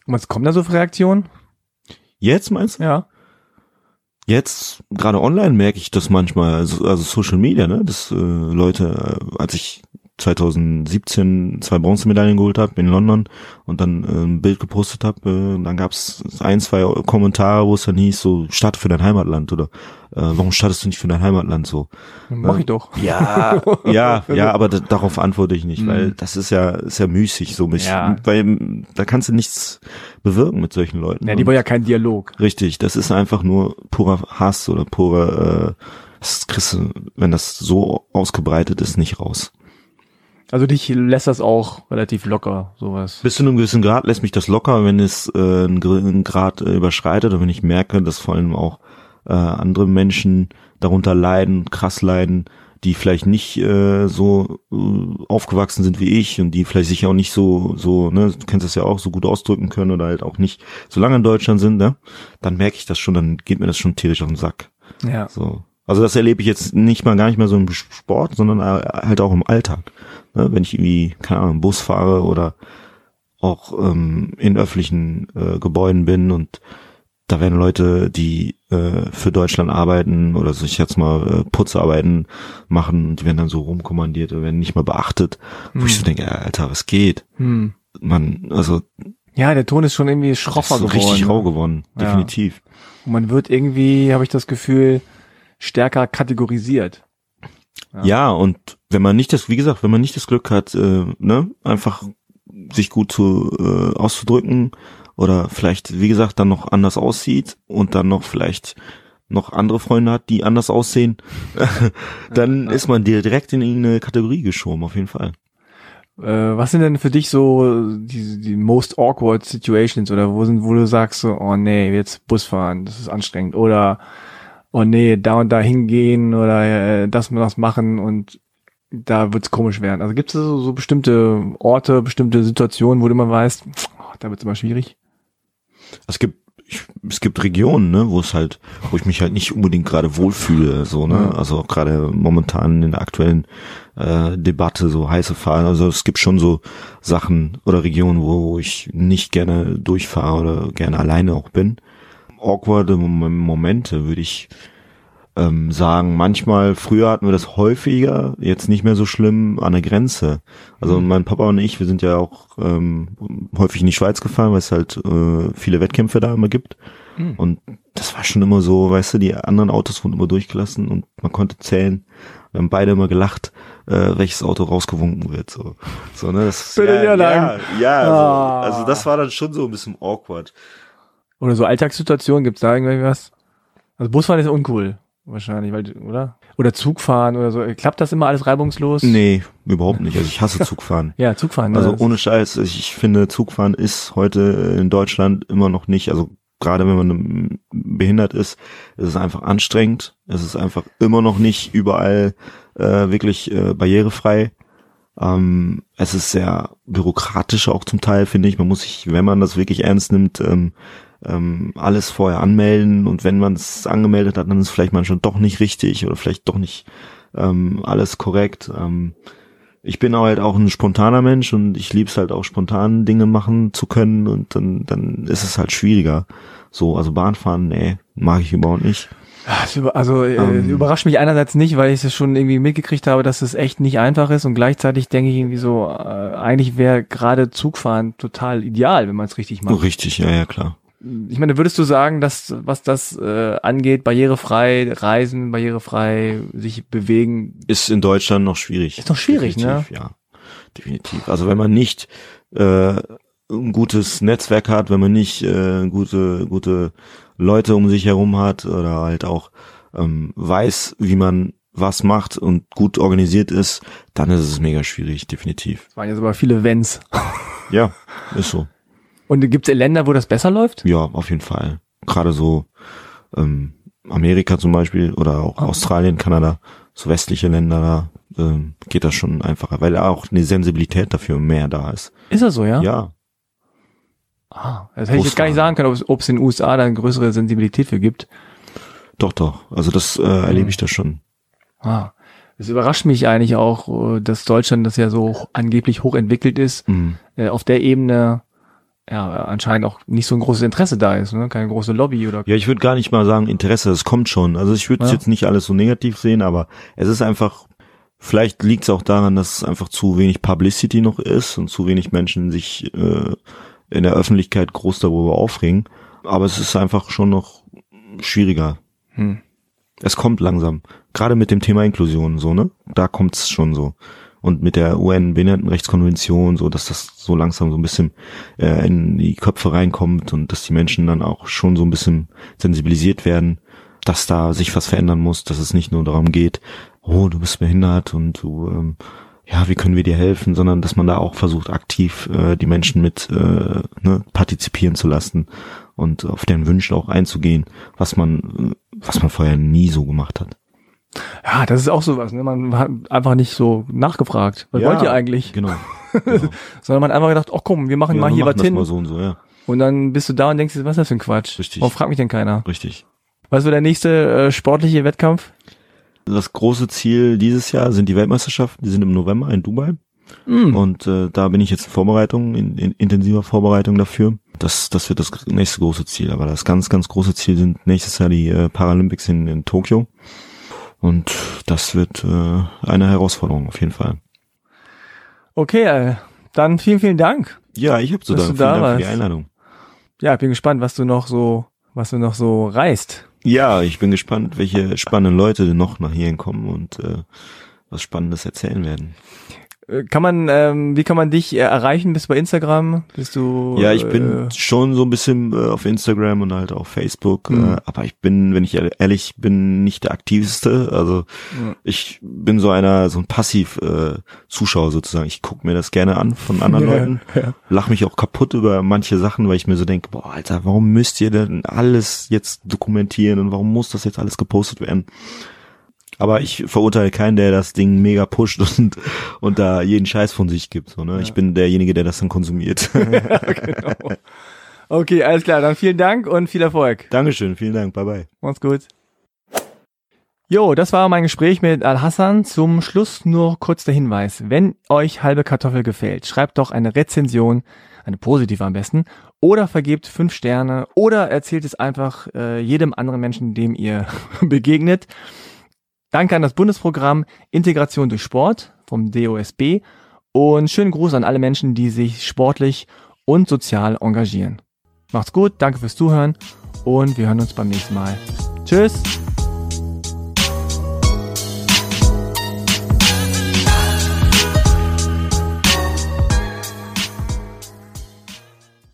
Und was kommen da so für Reaktionen? Jetzt meinst du? Ja. Jetzt, gerade online merke ich das manchmal, also, also Social Media, ne, dass äh, Leute, äh, als ich 2017 zwei Bronzemedaillen geholt habe in London und dann äh, ein Bild gepostet habe, äh, dann gab's ein, zwei Kommentare, wo es dann hieß, so starte für dein Heimatland oder äh, warum startest du nicht für dein Heimatland so? Mach ich doch. Ja, ja, ja, aber da, darauf antworte ich nicht, weil das ist ja ist ja müßig so mich, Ja. weil da kannst du nichts bewirken mit solchen Leuten. Ja, die wollen ja keinen Dialog. Richtig, das ist einfach nur purer Hass oder purer, äh, das kriegst du, wenn das so ausgebreitet ist, nicht raus. Also dich lässt das auch relativ locker, sowas. Bis zu einem gewissen Grad lässt mich das locker, wenn es äh, einen Gr- einen Grad äh, überschreitet und wenn ich merke, dass vor allem auch äh, andere Menschen darunter leiden, krass leiden, die vielleicht nicht äh, so äh, aufgewachsen sind wie ich und die vielleicht sich auch nicht so, so, ne, du kennst das ja auch, so gut ausdrücken können oder halt auch nicht so lange in Deutschland sind, ne, dann merke ich das schon, dann geht mir das schon tierisch auf den Sack. Ja. So. Also das erlebe ich jetzt nicht mal gar nicht mehr so im Sport, sondern äh, halt auch im Alltag. Ne? Wenn ich irgendwie, keine Ahnung, Bus fahre oder auch ähm, in öffentlichen äh, Gebäuden bin und da werden Leute, die äh, für Deutschland arbeiten oder sich jetzt mal äh, Putzarbeiten machen, die werden dann so rumkommandiert oder werden nicht mal beachtet, wo ich so denke, Alter, was geht? Hm. Man, also Ja, der Ton ist schon irgendwie schroffer ist geworden. richtig rau geworden, Ja. definitiv. Und man wird irgendwie, habe ich das Gefühl, stärker kategorisiert. Ja. Ja. und wenn man nicht das, wie gesagt, wenn man nicht das Glück hat, äh, ne, einfach sich gut zu äh, auszudrücken oder vielleicht, wie gesagt, dann noch anders aussieht und dann noch vielleicht noch andere Freunde hat, die anders aussehen, dann ist man direkt in irgendeine Kategorie geschoben, auf jeden Fall. Äh, was sind denn für dich so die, die most awkward situations oder wo sind, wo du sagst so, oh nee, jetzt Bus fahren, das ist anstrengend oder oh nee, da und da hingehen oder äh, das und das machen und da wird's komisch werden. Also gibt es so, so bestimmte Orte, bestimmte Situationen, wo du immer weißt, oh, da wird's immer schwierig. Es gibt ich, es gibt Regionen, ne, wo es halt, wo ich mich halt nicht unbedingt gerade wohlfühle, so, ne, also auch gerade momentan in der aktuellen äh, Debatte, so heiße Fahren, also es gibt schon so Sachen oder Regionen, wo ich nicht gerne durchfahre oder gerne alleine auch bin. Awkwarde Mom- Momente würde ich ähm, sagen, manchmal, früher hatten wir das häufiger, jetzt nicht mehr so schlimm an der Grenze. Also mein Papa und ich, wir sind ja auch ähm, häufig in die Schweiz gefahren, weil es halt äh, viele Wettkämpfe da immer gibt. Hm. Und das war schon immer so, weißt du, die anderen Autos wurden immer durchgelassen und man konnte zählen. Wir haben beide immer gelacht, äh, welches Auto rausgewunken wird. So, so ne, das, Bitte ja, ja ja, ja, also, Ah. also das war dann schon so ein bisschen awkward. Oder so Alltagssituationen, gibt's da irgendwas? Also Busfahren ist uncool, wahrscheinlich, weil, oder? Oder Zugfahren oder so. Klappt das immer alles reibungslos? Nee, überhaupt nicht. Also ich hasse Zugfahren. Ja, Zugfahren. Also ne? ohne Scheiß, ich finde, Zugfahren ist heute in Deutschland immer noch nicht, also gerade wenn man behindert ist, ist es einfach anstrengend. Es ist einfach immer noch nicht überall äh, wirklich äh, barrierefrei. Ähm, es ist sehr bürokratisch auch zum Teil, finde ich. Man muss sich, wenn man das wirklich ernst nimmt, ähm, ähm, alles vorher anmelden und wenn man es angemeldet hat, dann ist vielleicht manchmal doch nicht richtig oder vielleicht doch nicht ähm, alles korrekt. Ähm, ich bin halt auch ein spontaner Mensch und ich liebe es halt auch spontan Dinge machen zu können und dann, dann ist es halt schwieriger. So, also Bahnfahren, nee, mag ich überhaupt nicht. Ah, Also äh, Ähm. überrascht mich einerseits nicht, weil ich es schon irgendwie mitgekriegt habe, dass es echt nicht einfach ist und gleichzeitig denke ich irgendwie so, äh, eigentlich wäre gerade Zugfahren total ideal, wenn man es richtig macht. Richtig, ja, ja, klar. Ich meine, würdest du sagen, dass was das äh, angeht, barrierefrei reisen, barrierefrei sich bewegen, Ist in Deutschland noch schwierig. Ist noch schwierig, ne? definitiv, Ja, definitiv. Also wenn man nicht äh, ein gutes Netzwerk hat, wenn man nicht äh, gute, gute Leute um sich herum hat oder halt auch ähm, weiß, wie man was macht und gut organisiert ist, dann ist es mega schwierig, definitiv. das waren jetzt aber viele Wenns. Ja, ist so. Und gibt es Länder, wo das besser läuft? Ja, auf jeden Fall. Gerade so ähm, Amerika zum Beispiel oder auch Australien, Kanada, so westliche Länder, da ähm, geht das schon einfacher, weil auch eine Sensibilität dafür mehr da ist. Ist das so, ja? Ja, Ah, das hätte ich jetzt gar nicht sagen können, ob es- in den USA da eine größere Sensibilität für gibt. doch, doch. Also das äh, erlebe ich da schon. Ah, es überrascht mich eigentlich auch, äh, dass Deutschland, das ja so angeblich hochentwickelt ist, Mhm. auf der Ebene ja anscheinend auch nicht so ein großes Interesse da ist, ne? keine große Lobby oder Ja, ich würde gar nicht mal sagen Interesse, es kommt schon. Also ich würde es Ja. jetzt nicht alles so negativ sehen, aber es ist einfach Vielleicht liegt es auch daran, dass es einfach zu wenig Publicity noch ist und zu wenig Menschen sich äh, in der Öffentlichkeit groß darüber aufregen. Aber es ist einfach schon noch schwieriger. Hm. Es kommt langsam. Gerade mit dem Thema Inklusion, so, ne? Da kommt es schon so. Und mit der UN-Behindertenrechtskonvention, so, dass das so langsam so ein bisschen äh, in die Köpfe reinkommt und dass die Menschen dann auch schon so ein bisschen sensibilisiert werden, dass da sich was verändern muss, dass es nicht nur darum geht, oh, du bist behindert und du, ähm, ja, wie können wir dir helfen, sondern dass man da auch versucht, aktiv äh, die Menschen mit äh, ne, partizipieren zu lassen und auf deren Wünsche auch einzugehen, was man, was man vorher nie so gemacht hat. Ja, das ist auch sowas, ne? Man hat einfach nicht so nachgefragt. Was ja, wollt ihr eigentlich? Genau. genau. Sondern man hat einfach gedacht, ach komm, wir machen ja, mal hier was hin. Mal so und, so, ja. und dann bist du da und denkst, was ist das für ein Quatsch? Richtig. Warum fragt mich denn keiner? Richtig. Was wird der nächste äh, sportliche Wettkampf? Das große Ziel dieses Jahr sind die Weltmeisterschaften, die sind im November in Dubai. Mm. Und äh, da bin ich jetzt in Vorbereitung, in, in intensiver Vorbereitung dafür. Das, das wird das nächste große Ziel. Aber das ganz, ganz große Ziel sind nächstes Jahr die äh, Paralympics in, in Tokio. Und das wird äh, eine Herausforderung auf jeden Fall. Okay, äh, dann vielen, vielen Dank. Ja, ich habe so Dank. Vielen da Dank für die Einladung. Ja, ich bin gespannt, was du noch so, was du noch so reist. Ja, ich bin gespannt, welche spannenden Leute noch nach hierhin kommen und äh, was Spannendes erzählen werden. Kann man, ähm, wie kann man dich äh, erreichen? Bist du bei Instagram? Bist du? Ja, ich bin äh, schon so ein bisschen äh, auf Instagram und halt auf Facebook, mhm. äh, aber ich bin, wenn ich ehrlich bin, nicht der aktivste. Also mhm. ich bin so einer, so ein passiv äh, Zuschauer sozusagen. Ich gucke mir das gerne an von anderen ja, Leuten, ja. lach mich auch kaputt über manche Sachen, weil ich mir so denke, boah, Alter, warum müsst ihr denn alles jetzt dokumentieren und warum muss das jetzt alles gepostet werden? Aber ich verurteile keinen, der das Ding mega pusht und, und da jeden Scheiß von sich gibt. So, ne? Ja. Ich bin derjenige, der das dann konsumiert. genau. Okay, alles klar. Dann vielen Dank und viel Erfolg. Dankeschön, vielen Dank. Bye bye. Mach's gut. Jo, das war mein Gespräch mit Al-Hassan. Zum Schluss nur kurz der Hinweis. Wenn euch halbe Kartoffel gefällt, schreibt doch eine Rezension, eine positive am besten, oder vergebt fünf Sterne oder erzählt es einfach äh, jedem anderen Menschen, dem ihr begegnet. Danke an das Bundesprogramm Integration durch Sport vom DOSB und schönen Gruß an alle Menschen, die sich sportlich und sozial engagieren. Macht's gut, danke fürs Zuhören und wir hören uns beim nächsten Mal. Tschüss!